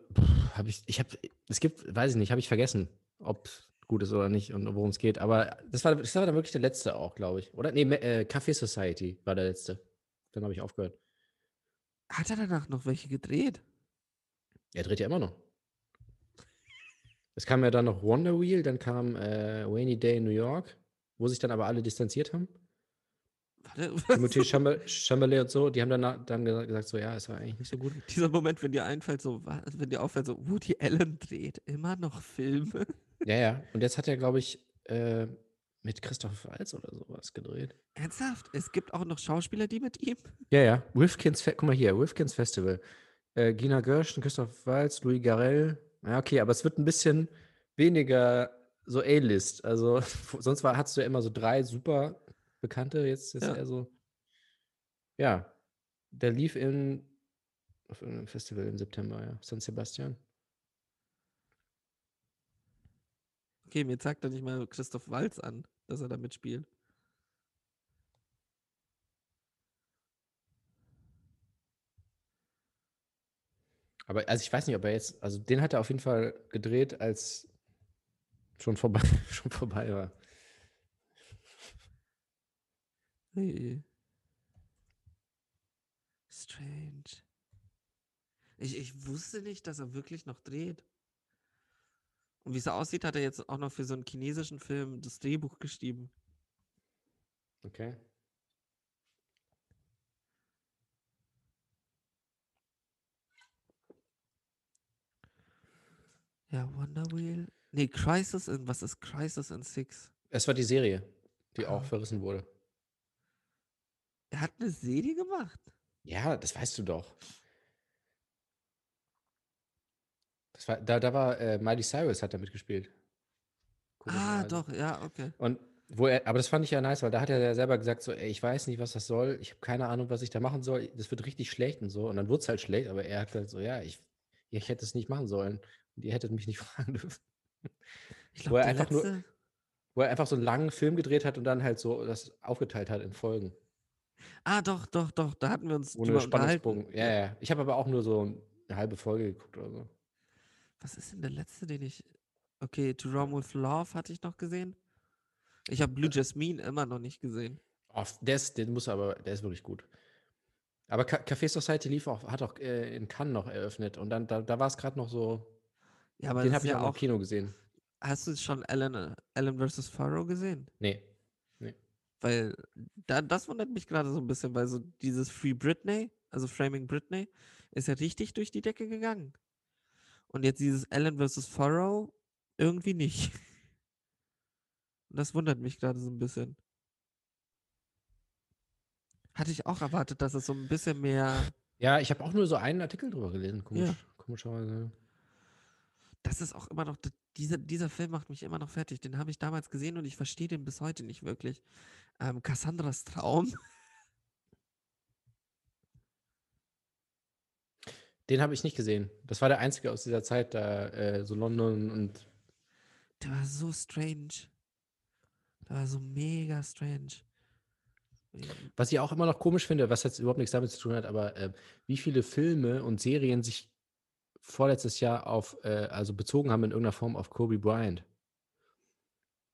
habe ich, ich habe, es gibt, weiß ich nicht, habe ich vergessen, ob gut ist oder nicht und worum es geht. Aber das war, das war dann wirklich der letzte auch, glaube ich. Oder? Nee, äh, Café Society war der letzte. Dann habe ich aufgehört. Hat er danach noch welche gedreht? Er dreht ja immer noch. Es kam ja dann noch Wonder Wheel, dann kam äh, Rainy Day in New York, wo sich dann aber alle distanziert haben. Warte, Timothy Chalamet und so, die haben dann, dann gesa- gesagt, so, ja, es war eigentlich nicht so gut. Dieser Moment, wenn dir einfällt, so, wenn dir auffällt, so, Woody Allen dreht immer noch Filme. Ja, ja. Und jetzt hat er, glaube ich, äh, mit Christoph Waltz oder sowas gedreht. Ernsthaft? Es gibt auch noch Schauspieler, die mit ihm? Ja, ja. Rifkins, Fe guck mal hier, Rifkins Festival. Äh, Gina Gershon, Christoph Waltz, Louis Garrel. Ja, okay, aber es wird ein bisschen weniger so A-List. Also, sonst war, hattest du ja immer so drei super Bekannte, jetzt ist Ja. er so. Ja, der lief in, auf einem Festival im September, ja. San Sebastian. Okay, mir zeigt er nicht mal Christoph Walz an, dass er da mitspielt. Aber also ich weiß nicht, ob er jetzt, also den hat er auf jeden Fall gedreht, als schon vorbei, schon vorbei war. Hey. strange. Ich, ich wusste nicht, dass er wirklich noch dreht. Und wie es aussieht, hat er jetzt auch noch für so einen chinesischen Film das Drehbuch geschrieben. Okay. Ja, Wonder Wheel. Nee, Crisis in, was ist Crisis in Six? Es war die Serie, die Ah. auch verrissen wurde. Er hat eine Serie gemacht. Ja, das weißt du doch. Das war, da, da war äh, Miley Cyrus hat da mitgespielt. Ah, doch, ja, okay. Und wo er, aber das fand ich ja nice, weil da hat er ja selber gesagt, so, ey, ich weiß nicht, was das soll, ich habe keine Ahnung, was ich da machen soll, das wird richtig schlecht und so. Und dann wurde es halt schlecht, aber er hat halt so, ja, ich, ich hätte es nicht machen sollen. Und ihr hättet mich nicht fragen dürfen. Ich Wo glaube, er einfach nur- letzte. Wo er einfach so einen langen Film gedreht hat und dann halt so das aufgeteilt hat in Folgen. Ah, doch, doch, doch. Da hatten wir uns Ohne drüber. Spannungsbogen. Ja, ja. Ich habe aber auch nur so eine halbe Folge geguckt oder so. Was ist denn der letzte, den ich. Okay, To Rome with Love hatte ich noch gesehen. Ich habe Blue Jasmine immer noch nicht gesehen. Oh, der ist, den muss aber, der ist wirklich gut. Aber Ca- Café Society lief auch, hat auch äh, in Cannes noch eröffnet und dann, da, da war es gerade noch so, Ja, aber den habe ich ja auch im. Kino gesehen. Hast du schon äh, Ellen vs. Farrow gesehen? Nee. Weil da, das wundert mich gerade so ein bisschen, weil so dieses Free Britney, also Framing Britney, ist ja richtig durch die Decke gegangen. Und jetzt dieses Ellen vs. Farrow irgendwie nicht. Und das wundert mich gerade so ein bisschen. Hatte ich auch erwartet, dass es so ein bisschen mehr. Ja, ich habe auch nur so einen Artikel drüber gelesen, komisch, Ja. komischerweise. Das ist auch immer noch. Dieser, dieser Film macht mich immer noch fertig. Den habe ich damals gesehen und ich verstehe den bis heute nicht wirklich. Ähm, Cassandras Traum. Den habe ich nicht gesehen. Das war der einzige aus dieser Zeit, da äh, so London und Der war so strange. Der war so mega strange. Was ich auch immer noch komisch finde, was jetzt überhaupt nichts damit zu tun hat, aber äh, wie viele Filme und Serien sich vorletztes Jahr auf, äh, also bezogen haben in irgendeiner Form auf Kobe Bryant.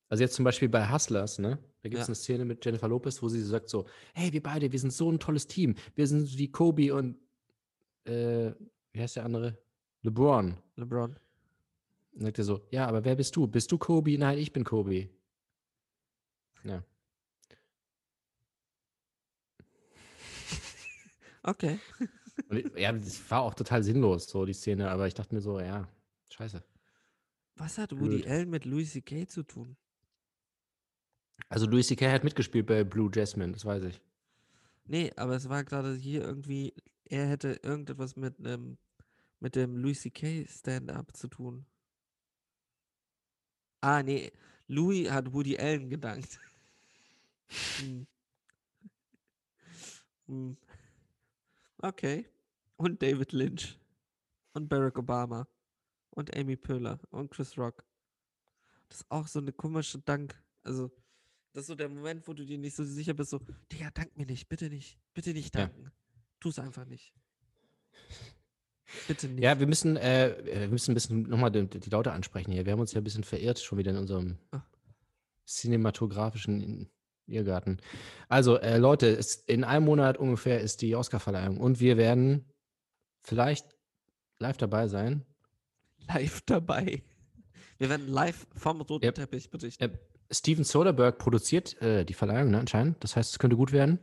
Also jetzt zum Beispiel bei Hustlers, ne? Da gibt es Ja. eine Szene mit Jennifer Lopez, wo sie sagt so, hey, wir beide, wir sind so ein tolles Team. Wir sind wie Kobe und äh, wie heißt der andere? LeBron. LeBron. Und sagt er so, ja, aber wer bist du? Bist du Kobe? Nein, ich bin Kobe. Ja. Okay. Ich- ja, das war auch total sinnlos, so die Szene, aber ich dachte mir so, ja, scheiße. Was hat Woody Blöd. Allen mit Louis C.K. zu tun? Also Louis C.K. hat mitgespielt bei Blue Jasmine, das weiß ich. Nee, aber es war gerade hier irgendwie, er hätte irgendetwas mit einem, mit dem Louis C.K. Stand-up zu tun. Ah, nee, Louis hat Woody Allen gedankt. Hm. Hm. Okay. Und David Lynch. Und Barack Obama. Und Amy Poehler. Und Chris Rock. Das ist auch so eine komische Dank. Also, das ist so der Moment, wo du dir nicht so sicher bist, so, Digga, dank mir nicht, bitte nicht, bitte nicht Ja. Tu es einfach nicht. Bitte nicht. Ja, wir müssen, äh, äh, wir müssen ein bisschen nochmal die, die Laute ansprechen hier. Wir haben uns ja ein bisschen verirrt schon wieder in unserem Ah. cinematografischen Irrgarten. Also, äh, Leute, es, in einem Monat ungefähr ist die Oscarverleihung und wir werden vielleicht live dabei sein. live dabei. Wir werden live vom roten Ja. Teppich berichten. Äh, Steven Soderbergh produziert äh, die Verleihung, ne, anscheinend. Das heißt, es könnte gut werden.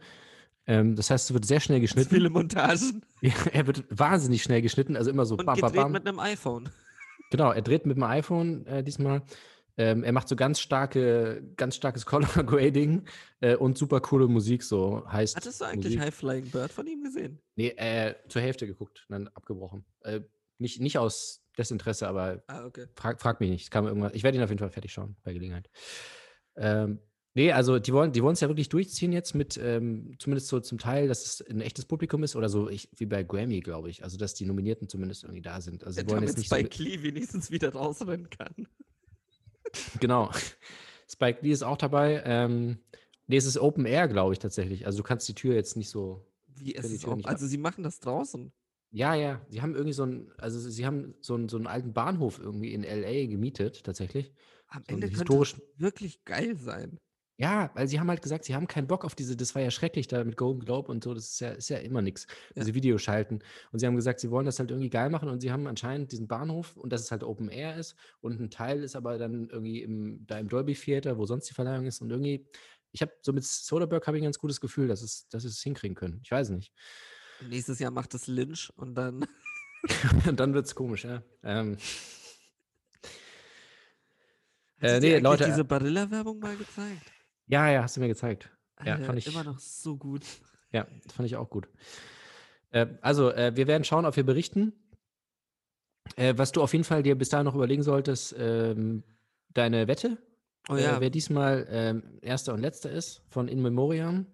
Ähm, das heißt, es wird sehr schnell geschnitten. viele Montagen. Ja, er wird wahnsinnig schnell geschnitten, also immer so Und bam, gedreht bam. mit einem iPhone. Genau, er dreht mit dem iPhone äh, diesmal. Ähm, er macht so ganz starke, ganz starkes Color Grading äh, und super coole Musik, so heißt. Hattest du eigentlich Musik. High Flying Bird von ihm gesehen? Nee, äh, zur Hälfte geguckt, dann abgebrochen. Äh, nicht, nicht aus Desinteresse, aber Ah, okay. frag, frag mich nicht. Kam irgendwas. Ich werde ihn auf jeden Fall fertig schauen, bei Gelegenheit. Ähm, nee, also die wollen die es ja wirklich durchziehen jetzt mit, ähm, zumindest so zum Teil, dass es ein echtes Publikum ist oder so, ich, wie bei Grammy, glaube ich. Also, dass die Nominierten zumindest irgendwie da sind. Also, sie wollen Damit jetzt nicht so. Spike Lee wenigstens wieder rausrennen kann. Genau. Spike Lee ist auch dabei. Ähm, nee, es ist Open Air, glaube ich, tatsächlich. Also, du kannst die Tür jetzt nicht so. Wie ist es auch? Also sie machen das draußen. Ja, ja, sie haben irgendwie so einen, also sie haben so einen, so einen alten Bahnhof irgendwie in LA gemietet, tatsächlich. Am So Ende könnte es wirklich geil sein. Ja, weil sie haben halt gesagt, sie haben keinen Bock auf diese, das war ja schrecklich da mit Golden Globe und so, das ist ja, ist ja immer nichts, Ja. diese Videos schalten. Und sie haben gesagt, sie wollen das halt irgendwie geil machen und sie haben anscheinend diesen Bahnhof und dass es halt Open Air ist und ein Teil ist aber dann irgendwie im, da im Dolby Theater, wo sonst die Verleihung ist und irgendwie, ich habe so mit Soderbergh habe ich ein ganz gutes Gefühl, dass es, dass sie es hinkriegen können. Ich weiß nicht. Nächstes Jahr macht es Lynch und dann. Und dann wird es komisch, ja. Ähm, Hat Äh, nee, Leute, diese Barilla-Werbung mal gezeigt? Ja, ja, hast du mir gezeigt. Ja, Alter, fand ich- immer noch so gut. Ja, das fand ich auch gut. Äh, also, äh, wir werden schauen, ob wir berichten. Äh, was du auf jeden Fall dir bis dahin noch überlegen solltest, ähm, deine Wette, Oh äh, ja, wer diesmal ähm, erster und letzter ist von In Memoriam.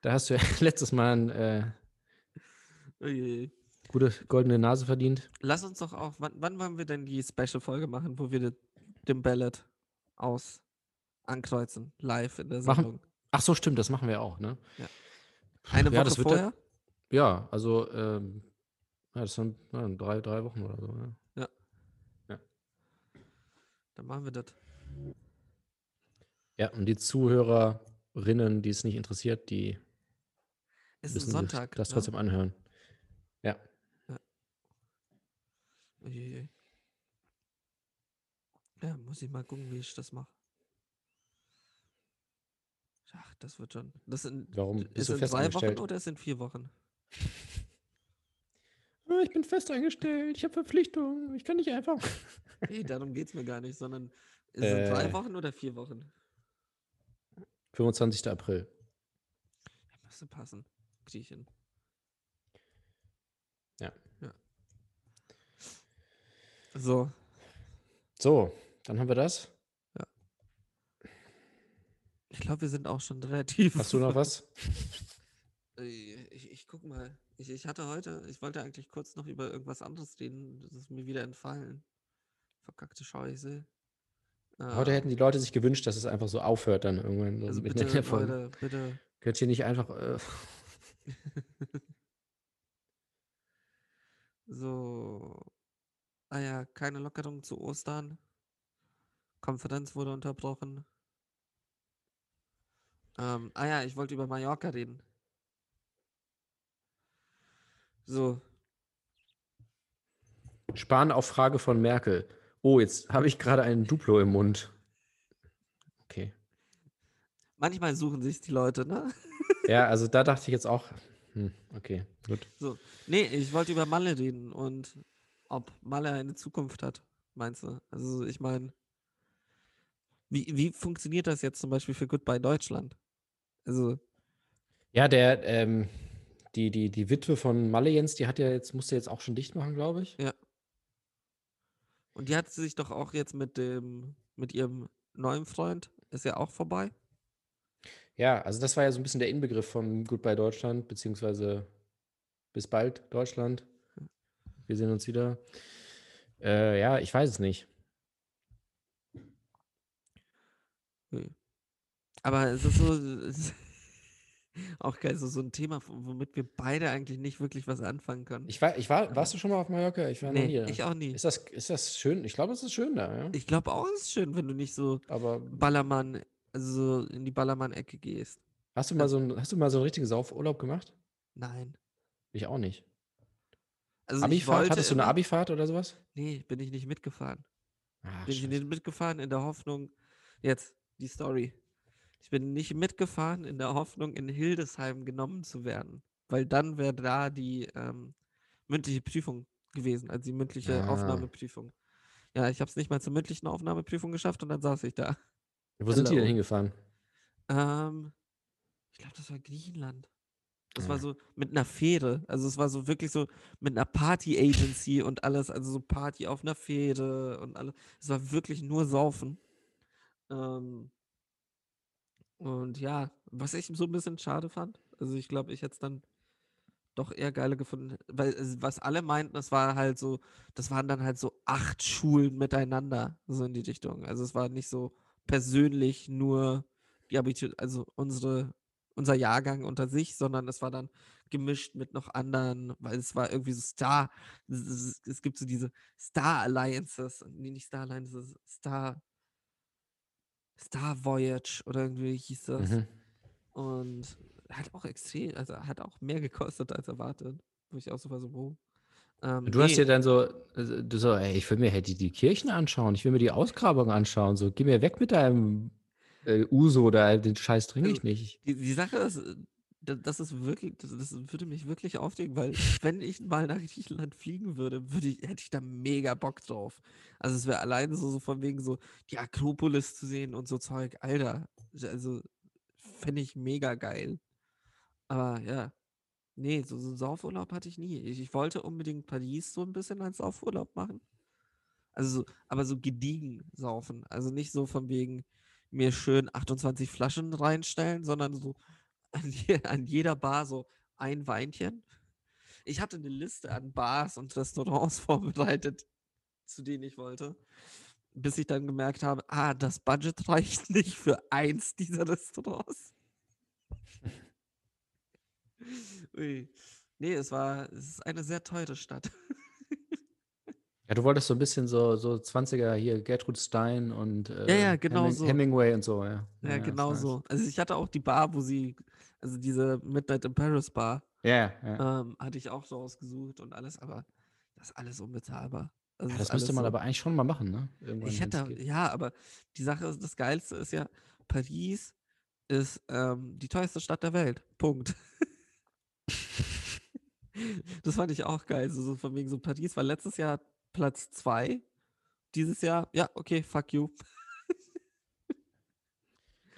Da hast du ja letztes Mal eine äh, Uiuiui. gute goldene Nase verdient. Lass uns doch auch, wann, wann wollen wir denn die Special-Folge machen, wo wir de, den Ballot aus ankreuzen, live in der Machen- Sendung? Ach so, stimmt, das machen wir auch, ne? Eine Ja, Woche das wird vorher? Ja, also, ähm, ja, das sind ja, drei, drei Wochen oder so. Ja. Dann machen wir das. ja, und die Zuhörerinnen, die es nicht interessiert, die Es ist müssen Sonntag. das ne? trotzdem anhören. Uiuiui. Ja, muss ich mal gucken, wie ich das mache. Ach, das wird schon. Das sind, Warum ist bist du in fest drei Wochen oder ist in vier Wochen? Ah, Ich bin fest eingestellt, ich habe Verpflichtungen, ich kann nicht einfach. Nee, darum geht es mir gar nicht, sondern ist es in drei Äh. Wochen oder vier Wochen? 25. April. Ja, müsste passen. Hin. Ja. ja. So, So, dann haben wir das. Ich glaube, wir sind auch schon relativ. Hast du noch was? Äh, Ich, ich guck mal. Ich, ich hatte heute, ich wollte eigentlich kurz noch über irgendwas anderes reden. Das ist mir wieder entfallen. Verkackte Scheiße. Heute Ähm, hätten die Leute sich gewünscht, dass es einfach so aufhört dann irgendwann. So Also bitte. Leute, bitte. Könnt ihr nicht einfach. Äh, So. Ah ja, keine Lockerung zu Ostern. Konferenz wurde unterbrochen. Ähm, ah ja, ich wollte über Mallorca reden. So, Spahn auf Frage von Merkel. Oh, jetzt habe ich gerade einen Duplo im Mund. Okay. manchmal suchen sich die Leute, ne? Ja, also da dachte ich jetzt auch. Hm, okay, gut. So. Nee, ich wollte über Malle reden und ob Malle eine Zukunft hat, meinst du? Also ich meine, wie, wie funktioniert das jetzt zum Beispiel für Goodbye Deutschland? Also, Ja, der, ähm, die, die, die Witwe von Malle Jens, die hat ja jetzt, musste jetzt auch schon dicht machen, glaube ich. und die hat sich doch auch jetzt mit dem, mit ihrem neuen Freund, ist ja auch vorbei. Ja, also das war ja so ein bisschen der Inbegriff von Goodbye Deutschland, beziehungsweise bis bald Deutschland. Wir sehen uns wieder. Äh, ja, ich weiß es nicht. Aber es ist so, es auch geil, so, so ein Thema, womit wir beide eigentlich nicht wirklich was anfangen können. Ich war, ich war, warst du schon mal auf Mallorca? Ich war noch nie nee, da. ich auch nie. Ist das, ist das schön? Ich glaube, es ist schön da, ja. Ich glaube auch, es ist schön, wenn du nicht so Aber Ballermann, also so in die Ballermann-Ecke gehst. hast du mal so ein, hast du mal so einen richtigen Saufurlaub gemacht? Nein. Ich auch nicht. Also ich Abifahrt? Hattest du eine Abifahrt oder sowas? Nee, bin ich nicht mitgefahren. Ah, bin ich scheiße. nicht mitgefahren in der Hoffnung, jetzt die Story. Ich bin nicht mitgefahren in der Hoffnung, in Hildesheim genommen zu werden. Weil dann wäre da die ähm, mündliche Prüfung gewesen, also die mündliche Ah. Aufnahmeprüfung. Ja, ich habe es nicht mal zur mündlichen Aufnahmeprüfung geschafft und dann saß ich da. Wo sind die denn hingefahren? Ähm, ich glaube, das war Griechenland. Das war Ah. so mit einer Fähre. Also es war so wirklich so mit einer Party-Agency und alles, also so Party auf einer Fähre und alles. Es war wirklich nur Saufen. Ähm, und ja, was ich so ein bisschen schade fand, also ich glaube, ich hätte es dann doch eher geiler gefunden, weil es- was alle meinten, das war halt so, das waren dann halt so acht Schulen miteinander, so in die Richtung. Also es war nicht so persönlich nur die Abitur, also unsere, unser Jahrgang unter sich, sondern es war dann gemischt mit noch anderen, weil es war irgendwie so Star, es, es, es gibt so diese Star Alliances, nee, nicht Star Alliances, Star, Star Voyage oder irgendwie hieß das. Mhm. Und hat auch extrem, also hat auch mehr gekostet als erwartet. Wo ich auch so war, so, wo. Ähm, Du hast nee, dir dann so, äh, du so, ey, ich will mir halt die, die Kirchen anschauen, ich will mir die Ausgrabung anschauen, so, geh mir weg mit deinem äh, Uso oder den Scheiß trinke ich Also, nicht. die, die Sache ist, äh, das ist wirklich, das, das würde mich wirklich aufregen, weil wenn ich mal nach Griechenland fliegen würde, würde ich, hätte ich da mega Bock drauf. Also es wäre alleine so, so von wegen so die Akropolis zu sehen und so Zeug, Alter. Also fände ich mega geil. Aber ja, nee, so, so einen Saufurlaub hatte ich nie. Ich, ich wollte unbedingt Paris so ein bisschen als Saufurlaub machen. Also, so, aber so gediegen saufen. Also nicht so von wegen mir schön 28 Flaschen reinstellen, sondern so an, je, an jeder Bar so ein Weinchen. Ich hatte eine Liste an Bars und Restaurants vorbereitet, zu denen ich wollte. Bis ich dann gemerkt habe, ah, das Budget reicht nicht für eins dieser Restaurants. Ui. Nee, es war, es ist eine sehr teure Stadt. Ja, du wolltest so ein bisschen so, so 20er hier, Gertrud Stein und äh, ja, genau so. Hemingway und so, ja. Ja, ist genau nice. so. Also ich hatte auch die Bar, wo sie, also diese Midnight in Paris Bar, Ja, ja. ähm, hatte ich auch so ausgesucht und alles, aber das ist alles unbezahlbar. Also ja das müsste man so- aber eigentlich schon mal machen, ne? Irgendwann, Ich hätte, ja, aber die Sache ist, das Geilste ist ja, Paris ist ähm, die teuerste Stadt der Welt. Punkt. das fand ich auch geil. So, so von wegen so, Paris war letztes Jahr Platz zwei. Dieses Jahr, ja, okay, fuck you.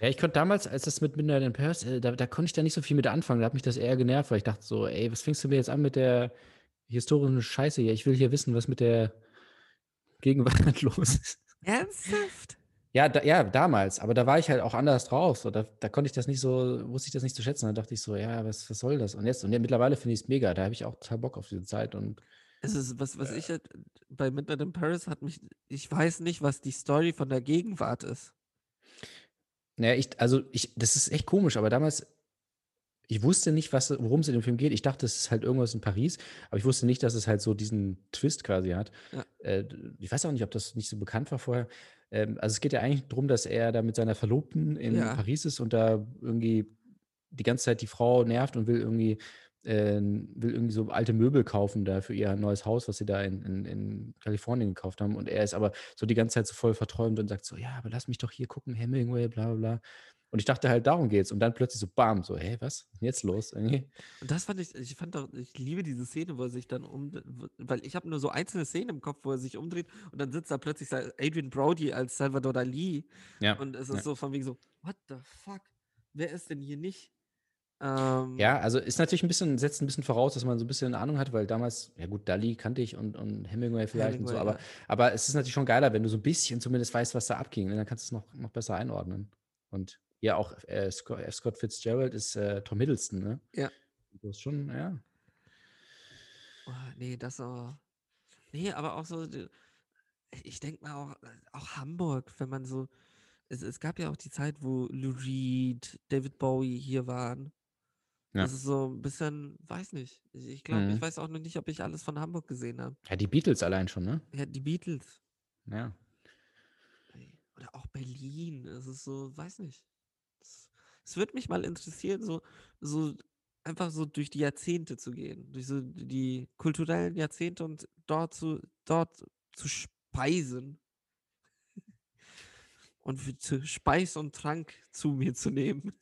Ja, ich konnte damals, als das mit Midnight in Paris, äh, da, da konnte ich da nicht so viel mit anfangen. Da hat mich das eher genervt, weil ich dachte so, ey, was fängst du mir jetzt an mit der historischen Scheiße hier? Ich will hier wissen, was mit der Gegenwart los ist. Ernsthaft? Ja, da, ja, damals, aber da war ich halt auch anders drauf. So, da, da konnte ich das nicht so, wusste ich das nicht zu schätzen. Da dachte ich so, ja, was, was soll das? Und jetzt, und ja, mittlerweile finde ich es mega. Da habe ich auch total Bock auf diese Zeit. Und Es ist, was, Äh. was ich halt bei Midnight in Paris hat mich, ich weiß nicht, was die Story von der Gegenwart ist. Naja, ich, also ich, das ist echt komisch, aber damals, ich wusste nicht, was, worum es in dem Film geht. Ich dachte, es ist halt irgendwas in Paris, aber ich wusste nicht, dass es halt so diesen Twist quasi hat. Ja. Äh, ich weiß auch nicht, ob das nicht so bekannt war vorher. Ähm, also es geht ja eigentlich darum, dass er da mit seiner Verlobten in Ja. Paris ist und da irgendwie die ganze Zeit die Frau nervt und will irgendwie, äh, will irgendwie so alte Möbel kaufen da für ihr neues Haus, was sie da in, in, in Kalifornien gekauft haben. Und er ist aber so die ganze Zeit so voll verträumt und sagt so, ja, aber lass mich doch hier gucken, Hemingway, bla bla bla. Und ich dachte halt, darum geht's. Und dann plötzlich so, bam, so, hä, was? Jetzt los? Irgendwie. Und das fand ich, ich fand doch, ich liebe diese Szene, wo er sich dann um, weil ich habe nur so einzelne Szenen im Kopf, wo er sich umdreht und dann sitzt da plötzlich Adrian Brody als Salvador Dali Ja. und es ist ja. so von wegen so, what the fuck? Wer ist denn hier nicht? Ähm, Ja, also ist natürlich ein bisschen, setzt ein bisschen voraus, dass man so ein bisschen eine Ahnung hat, weil damals, ja gut, Dali kannte ich und, und Hemingway vielleicht und so, Hemingway, aber, ja. aber es ist natürlich schon geiler, wenn du so ein bisschen zumindest weißt, was da abging. Ne? Dann kannst du es noch, noch besser einordnen. Und ja, auch äh, Scott, äh, Scott Fitzgerald ist äh, Tom Hiddleston, ne? Ja. Du hast schon, ja. Oh, nee, das so. Nee, aber auch so, ich denke mal auch, auch Hamburg, wenn man so, es, es gab ja auch die Zeit, wo Lou Reed, David Bowie hier waren. Ja. Das ist so ein bisschen, weiß nicht. Ich, ich glaube, ich Mhm. weiß auch noch nicht, ob ich alles von Hamburg gesehen habe. Ja, die Beatles allein schon, ne? Ja, die Beatles. Ja. Oder auch Berlin. Es ist so, weiß nicht. Es, es würde mich mal interessieren, so, so einfach so durch die Jahrzehnte zu gehen, durch so die kulturellen Jahrzehnte und dort zu, dort zu speisen. Und für, zu Speis und Trank zu mir zu nehmen.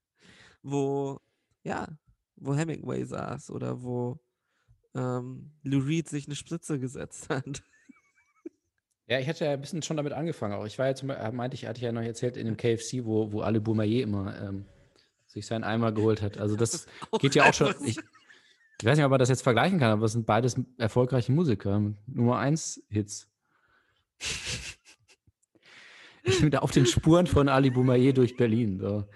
Wo, ja, wo Hemingway saß oder wo ähm, Lou Reed sich eine Spritze gesetzt hat. Ja, ich hatte ja ein bisschen schon damit angefangen. Auch ich war ja zum Beispiel, meinte ich, hatte ich ja noch erzählt, in dem KFC, wo, wo Ali Boumaier immer ähm, sich seinen Eimer geholt hat. Also das geht ja auch schon. Ich, ich weiß nicht, ob man das jetzt vergleichen kann, aber es sind beides erfolgreiche Musiker. Nummer eins Hits. Ich bin da auf den Spuren von Ali Boumaier durch Berlin. So.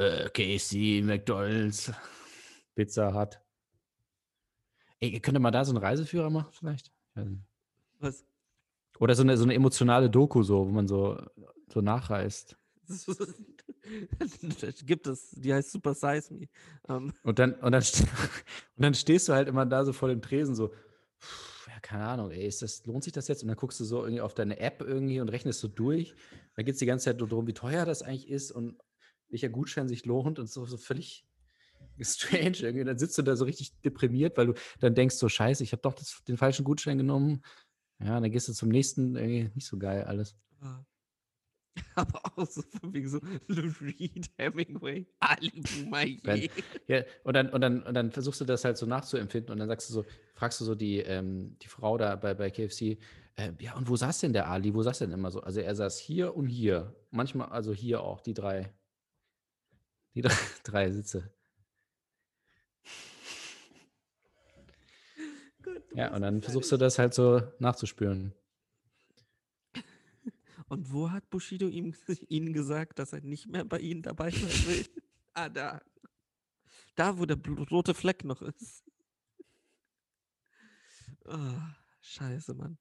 Äh, KFC, McDonalds, Pizza Hut. Ey, könnte man da so einen Reiseführer machen vielleicht? Was? Oder so eine, so eine emotionale Doku, so, wo man so, so nachreist. Das gibt es, die heißt Super Size Me. Ähm, Und dann, und, dann, und dann stehst du halt immer da so vor dem Tresen, so. ja, keine Ahnung, ey, ist das, lohnt sich das jetzt? Und dann guckst du so irgendwie auf deine App irgendwie und rechnest so durch. Dann geht es die ganze Zeit nur darum, wie teuer das eigentlich ist und welcher Gutschein sich lohnt und so, so völlig strange irgendwie. Dann sitzt du da so richtig deprimiert, weil du dann denkst so, scheiße, ich habe doch das, den falschen Gutschein genommen. Ja, dann gehst du zum nächsten, irgendwie nicht so geil alles. Aber auch so von wegen so Lou Reed, Hemingway, Ali Boumaier. ja, und dann, und, dann, und dann versuchst du das halt so nachzuempfinden und dann sagst du so, fragst du so die, ähm, die Frau da bei, bei KFC, äh, ja, und wo saß denn der Ali? Wo saß denn immer so? Also er saß hier und hier. Manchmal, also hier auch, die drei. Die drei, drei Sitze. Du Ja, und dann versuchst du das halt so nachzuspüren. Und wo hat Bushido ihm, ihnen gesagt, dass er nicht mehr bei ihnen dabei sein will? ah, da. Da, wo der rote Fleck noch ist. Oh, scheiße, Mann.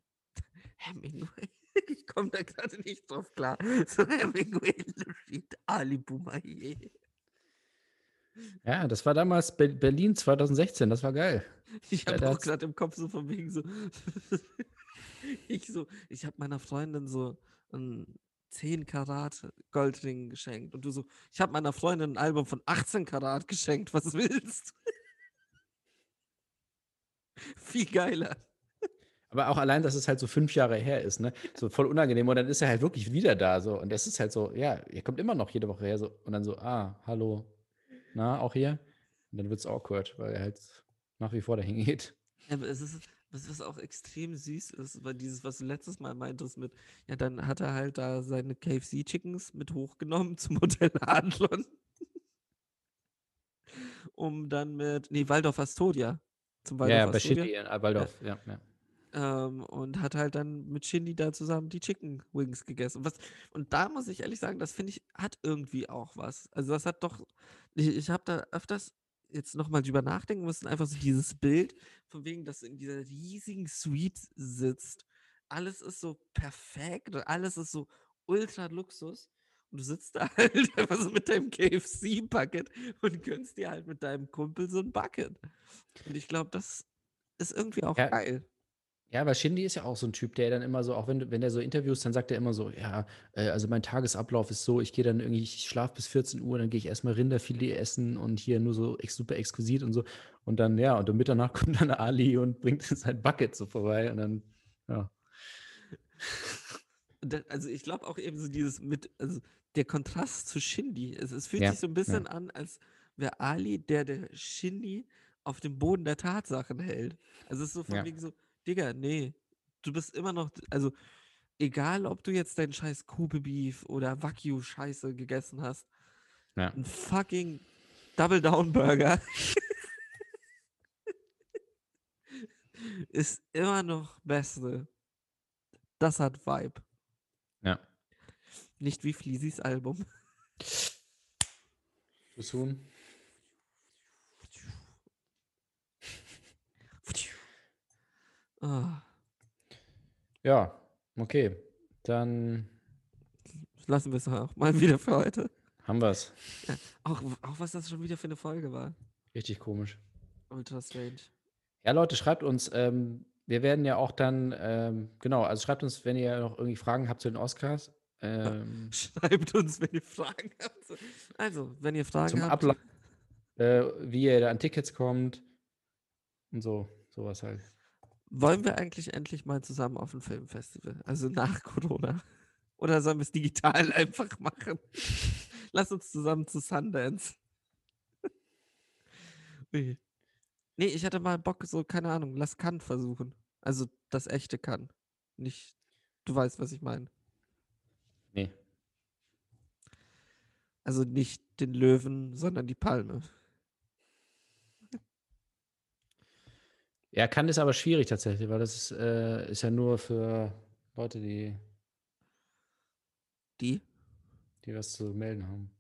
Hemingway. Ich komme da gerade nicht drauf klar. So Hemingway, Lurid, Ali Boumaier. Ja, das war damals Be Berlin 2016, das war geil. Ich habe auch gerade im Kopf so von wegen so. ich so, ich habe meiner Freundin so einen 10 Karat Goldring geschenkt. Und du so, ich habe meiner Freundin ein Album von 18 Karat geschenkt. Was willst du? Viel geiler. Aber auch allein, dass es halt so fünf Jahre her ist, ne? So voll unangenehm. Und dann ist er halt wirklich wieder da. So. Und das ist halt so, ja, er kommt immer noch jede Woche her. So. Und dann so, ah, hallo. Na, auch hier? Und dann wird es awkward, weil er halt nach wie vor dahin geht. Ja, aber es ist, was, was auch extrem süß ist, weil dieses, was du letztes Mal meintest mit, ja, dann hat er halt da seine KFC-Chickens mit hochgenommen zum Hotel Adlon. um dann mit, nee, Waldorf Astoria. Zum Waldorf ja, bei Astoria. Shindy in Waldorf. Ja, ja. Ähm, und hat halt dann mit Shindy da zusammen die Chicken Wings gegessen. Was, und da muss ich ehrlich sagen, das finde ich, hat irgendwie auch was. Also das hat doch, ich, ich habe da öfters jetzt nochmal drüber nachdenken müssen, einfach so dieses Bild, von wegen, dass du in dieser riesigen Suite sitzt. Alles ist so perfekt und alles ist so ultra Luxus. Und du sitzt da halt einfach so mit deinem KFC-Bucket und gönnst dir halt mit deinem Kumpel so ein Bucket. Und ich glaube, das ist irgendwie auch Ja, geil. Ja, weil Shindy ist ja auch so ein Typ, der dann immer so, auch wenn, wenn der so Interviews, dann sagt er immer so, ja, äh, also mein Tagesablauf ist so, ich gehe dann irgendwie, ich schlafe bis 14 Uhr, dann gehe ich erstmal Rinderfilet essen und hier nur so ex, super exquisit und so. Und dann, ja, und um Mitternacht kommt dann Ali und bringt sein Bucket so vorbei und dann, ja. Also ich glaube auch eben so dieses mit, also der Kontrast zu Shindy. Es, es fühlt Ja, sich so ein bisschen an, als wäre Ali, der der Shindy auf dem Boden der Tatsachen hält. Also es ist so von Ja. wegen so, Digga, nee, du bist immer noch, also egal ob du jetzt deinen scheiß Kobe Beef oder Wagyu Scheiße gegessen hast, Ja. ein fucking Double Down Burger ist immer noch beste. Das hat Vibe. Ja. Nicht wie Fleasys Album. Too Ah, Ja, okay. Dann lassen wir es auch mal wieder für heute. haben wir es. Auch, auch was das schon wieder für eine Folge war. Richtig komisch. Ultra strange. Ja, Leute, schreibt uns. Ähm, wir werden ja auch dann, ähm, genau, also schreibt uns, wenn ihr noch irgendwie Fragen habt zu den Oscars. Ähm, Schreibt uns, wenn ihr Fragen habt. So, Also, wenn ihr Fragen zum habt. Ablauf, äh, wie ihr da an Tickets kommt und so, sowas halt. Wollen wir eigentlich endlich mal zusammen auf ein Filmfestival? Also nach Corona. Oder sollen wir es digital einfach machen? Lass uns zusammen zu Sundance. Ui. nee, ich hatte mal Bock, so, keine Ahnung, lass Kant versuchen. Also das echte Kant. Nicht, du weißt, was ich meine. Nee. Also nicht den Löwen, sondern die Palme. Ja, kann ist aber schwierig tatsächlich, weil das ist, äh, ist ja nur für Leute, die, Die? die was zu melden haben.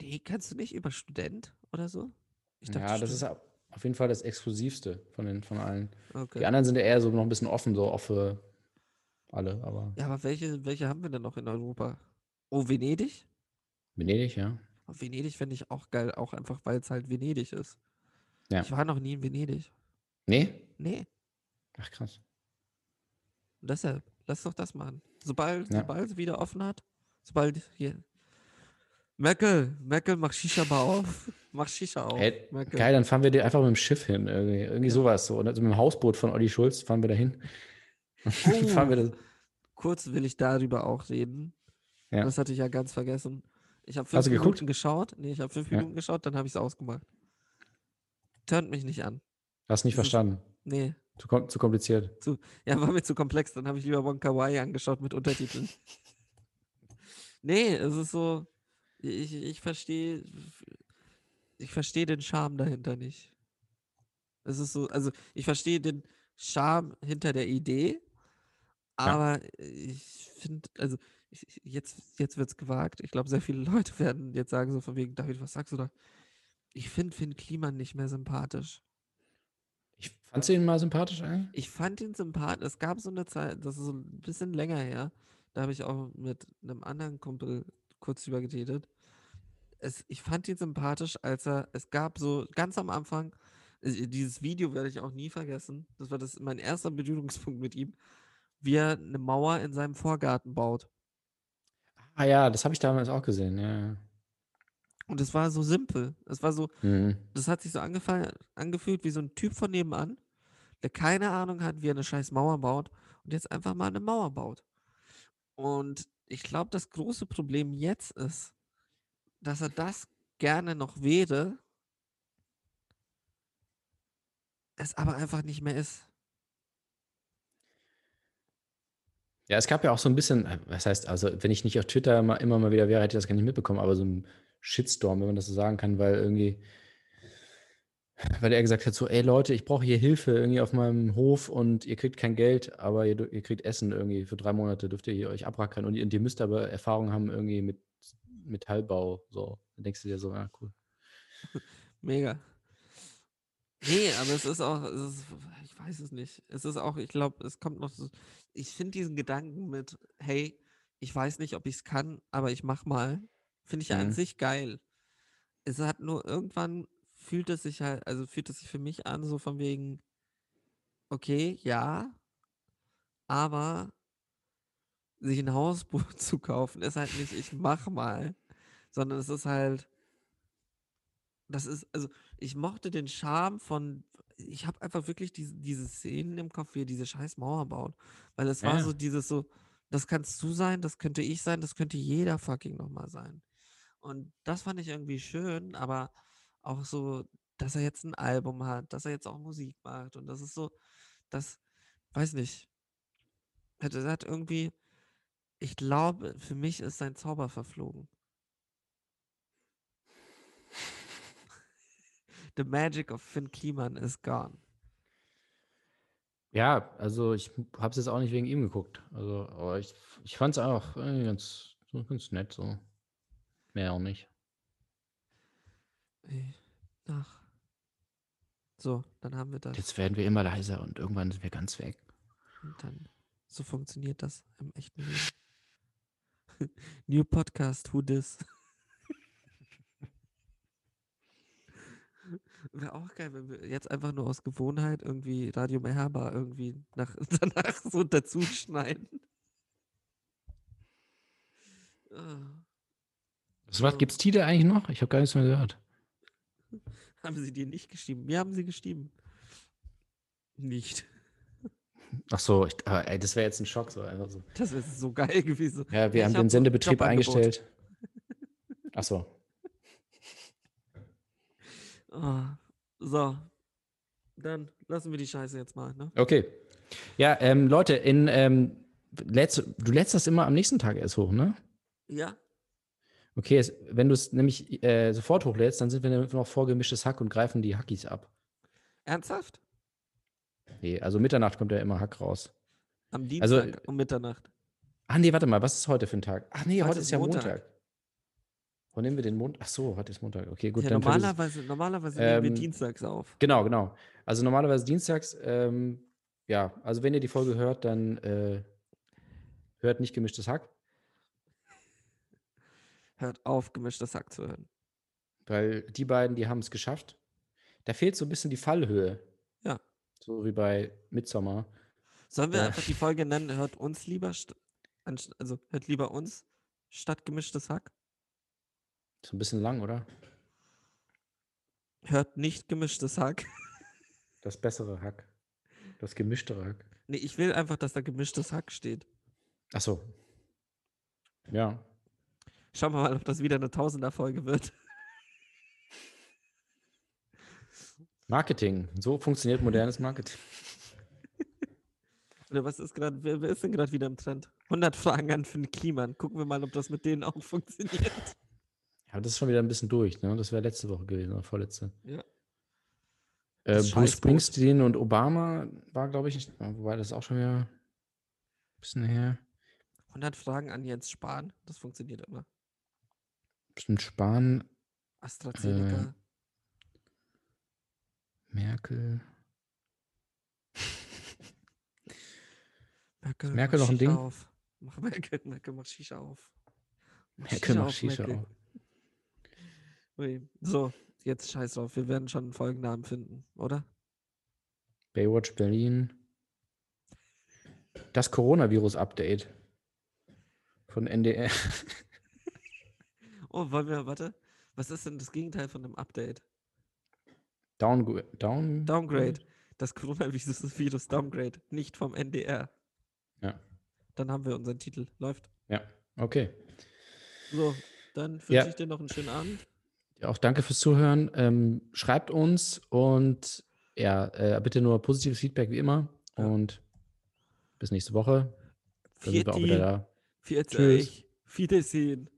Die kannst du nicht über Student oder so? Ich ja, das ist Student- auf auf jeden Fall das Exklusivste von den von allen. Okay. Die anderen sind ja eher so noch ein bisschen offen, so auch für alle, aber Ja, aber welche, welche haben wir denn noch in Europa? Oh, Venedig? Venedig, ja. Venedig fände ich auch geil, auch einfach, weil es halt Venedig ist. Ja. Ich war noch nie in Venedig. Nee? Nee. Ach krass. Und deshalb, lass doch das machen. Sobald, Ja. sobald es wieder offen hat, sobald hier. Merkel, Merkel, mach Shisha-Bar auf. Mach Shisha auf. Hey, geil, dann fahren wir dir einfach mit dem Schiff hin. Irgendwie, irgendwie Ja. sowas so. Also mit dem Hausboot von Olli Schulz fahren wir da hin. Dann fahren wir das. Kurz will ich darüber auch reden. Ja. Das hatte ich ja ganz vergessen. Ich habe fünf Hast Minuten geguckt? geschaut. Nee, ich habe fünf Ja. Minuten geschaut, dann habe ich es ausgemacht. Turnt mich nicht an. Hast nicht Das ist- verstanden. Nee. Zu, zu kompliziert. Ja, war mir zu komplex. Dann habe ich lieber Wonka Wai angeschaut mit Untertiteln. nee, es ist so. Ich, ich verstehe. Ich verstehe den Charme dahinter nicht. Es ist so, also ich verstehe den Charme hinter der Idee, aber ich finde, also ich- jetzt, jetzt wird es gewagt. Ich glaube, sehr viele Leute werden jetzt sagen, so von wegen, David, was sagst du da? Ich finde Finn Kliman nicht mehr sympathisch. Ich fand ihn mal sympathisch eigentlich. Ich fand ihn sympathisch. Es gab so eine Zeit, das ist so ein bisschen länger her, da habe ich auch mit einem anderen Kumpel kurz drüber geredet. Es, ich fand ihn sympathisch, als er, es gab so ganz am Anfang, äh, dieses Video werde ich auch nie vergessen. Das war das, mein erster Berührungspunkt mit ihm, wie er eine Mauer in seinem Vorgarten baut. Ah ja, das habe ich damals auch gesehen. Ja. Und es war so simpel. Es war so, Mhm. das hat sich so angefallen, angefühlt wie so ein Typ von nebenan, der keine Ahnung hat, wie er eine scheiß Mauer baut und jetzt einfach mal eine Mauer baut. Und ich glaube, das große Problem jetzt ist, dass er das gerne noch wäre, es aber einfach nicht mehr ist. Ja, es gab ja auch so ein bisschen, äh, was heißt, also wenn ich nicht auf Twitter immer mal wieder wäre, hätte ich das gar nicht mitbekommen, aber so ein Shitstorm, wenn man das so sagen kann, weil irgendwie, weil er gesagt hat, so, ey Leute, ich brauche hier Hilfe irgendwie auf meinem Hof und ihr kriegt kein Geld, aber ihr, ihr kriegt Essen irgendwie für drei Monate, dürft ihr euch abrackern und, ihr- und ihr müsst aber Erfahrung haben irgendwie mit Metallbau, so. Dann denkst du dir so, ja, cool. Mega. Nee, aber es ist auch, es ist, ich weiß es nicht. Es ist auch, ich glaube, es kommt noch so, ich finde diesen Gedanken mit, hey, ich weiß nicht, ob ich es kann, aber ich mach mal, finde ich ja an Mhm. sich geil. Es hat nur irgendwann fühlt es sich halt, also fühlt es sich für mich an, so von wegen, okay, ja, aber sich ein Hausboot zu kaufen, ist halt nicht, ich mach mal, sondern es ist halt, das ist, also ich mochte den Charme von, ich habe einfach wirklich diese, diese Szenen im Kopf, wie er diese scheiß Mauer baut. Weil es war Ja. so dieses so, das kannst du sein, das könnte ich sein, das könnte jeder fucking nochmal sein. Und das fand ich irgendwie schön, aber auch so, dass er jetzt ein Album hat, dass er jetzt auch Musik macht und das ist so, das, weiß nicht. Er hat irgendwie, ich glaube, für mich ist sein Zauber verflogen. The magic of Finn Kliman is gone. Ja, also ich habe es jetzt auch nicht wegen ihm geguckt. Also, aber ich, ich fand es auch ganz, ganz nett so. Mehr auch nicht. Ey, Ach. So, dann haben wir das. Jetzt werden wir immer leiser und irgendwann sind wir ganz weg. Und dann, so funktioniert das im echten Leben. New Podcast, who this? Wäre auch geil, wenn wir jetzt einfach nur aus Gewohnheit irgendwie Radio Mehrbar irgendwie nach, danach so dazu schneiden. Ah, Was was, gibt's Titel eigentlich noch? Ich habe gar nichts mehr gehört. haben sie dir nicht geschrieben? Mir haben sie geschrieben. Nicht. Ach so, ich, aber, ey, das wäre jetzt ein Schock so einfach so. Das wäre so geil gewesen. Ja, wir Ja, haben ich hab den Sendebetrieb eingestellt. Ach so. Ah, so. Dann lassen wir die Scheiße jetzt mal, ne? Okay. Ja, ähm, Leute, in ähm, lädst, du lädst das immer am nächsten Tag erst hoch, ne? Ja? Okay, es, wenn du es nämlich äh, sofort hochlädst, dann sind wir noch vorgemischtes Hack und greifen die Hackies ab. Ernsthaft? Nee, also Mitternacht kommt ja immer Hack raus. Am Also, Dienstag um Mitternacht. Ah, nee, warte mal, was ist heute für ein Tag? Ach nee, heute, Heute ist ja Montag. Montag. Wo nehmen wir den Montag? Ach so, heute ist Montag. Okay, gut, ja, dann normalerweise normalerweise nehmen wir Ähm, dienstags auf. Genau, genau. Also normalerweise dienstags, ähm, ja, also wenn ihr die Folge hört, dann äh, hört nicht gemischtes Hack, Hört auf, gemischtes Hack zu hören. weil die beiden, die haben es geschafft. Da fehlt so ein bisschen die Fallhöhe. Ja. So wie bei Midsommar. Sollen wir Ja. einfach die Folge nennen, hört uns lieber, also hört lieber uns statt gemischtes Hack? Ist ein bisschen lang, oder? Hört nicht gemischtes Hack. Das bessere Hack. Das gemischtere Hack. Nee, ich will einfach, dass da gemischtes Hack steht. Ach so. Ja. Schauen wir mal, ob das wieder eine Tausender-Folge wird. Marketing. So funktioniert modernes Marketing. Oder was ist gerade, wer, wer ist denn gerade wieder im Trend? 100 Fragen an Finn Kliman. Gucken wir mal, ob das mit denen auch funktioniert. Ja, das ist schon wieder ein bisschen durch, ne? Das wäre letzte Woche gewesen, oder vorletzte. Ja. Äh, Bruce. Springsteen und Obama war, glaube ich, nicht, wobei das auch schon wieder ein bisschen her. 100 Fragen an Jens Spahn. Das funktioniert immer. Bestimmt Spahn, AstraZeneca. Merkel. Merkel, Merkel mach noch ein Shisha Ding? Auf. Mach Merkel, Merkel, mach Shisha auf. Mach Merkel macht Shisha Merkel. auf. Ui. So, jetzt scheiß drauf. Wir werden schon einen Folgennamen finden, oder? Baywatch Berlin. Das Coronavirus-Update von NDR. Oh, wollen wir, warte. Was ist denn das Gegenteil von einem Update? Downgrade. Down, Downgrade. Das Coronavirus Downgrade, nicht vom NDR. Ja. Dann haben wir unseren Titel. Läuft. Ja, okay. So, dann wünsche Ja. ich dir noch einen schönen Abend. Ja, auch danke fürs Zuhören. Ähm, schreibt uns und ja, äh, bitte nur positives Feedback wie immer. Ja. Und bis nächste Woche. Dann sind wir auch wieder da. Viert Tschüss. euch. Wiedersehen.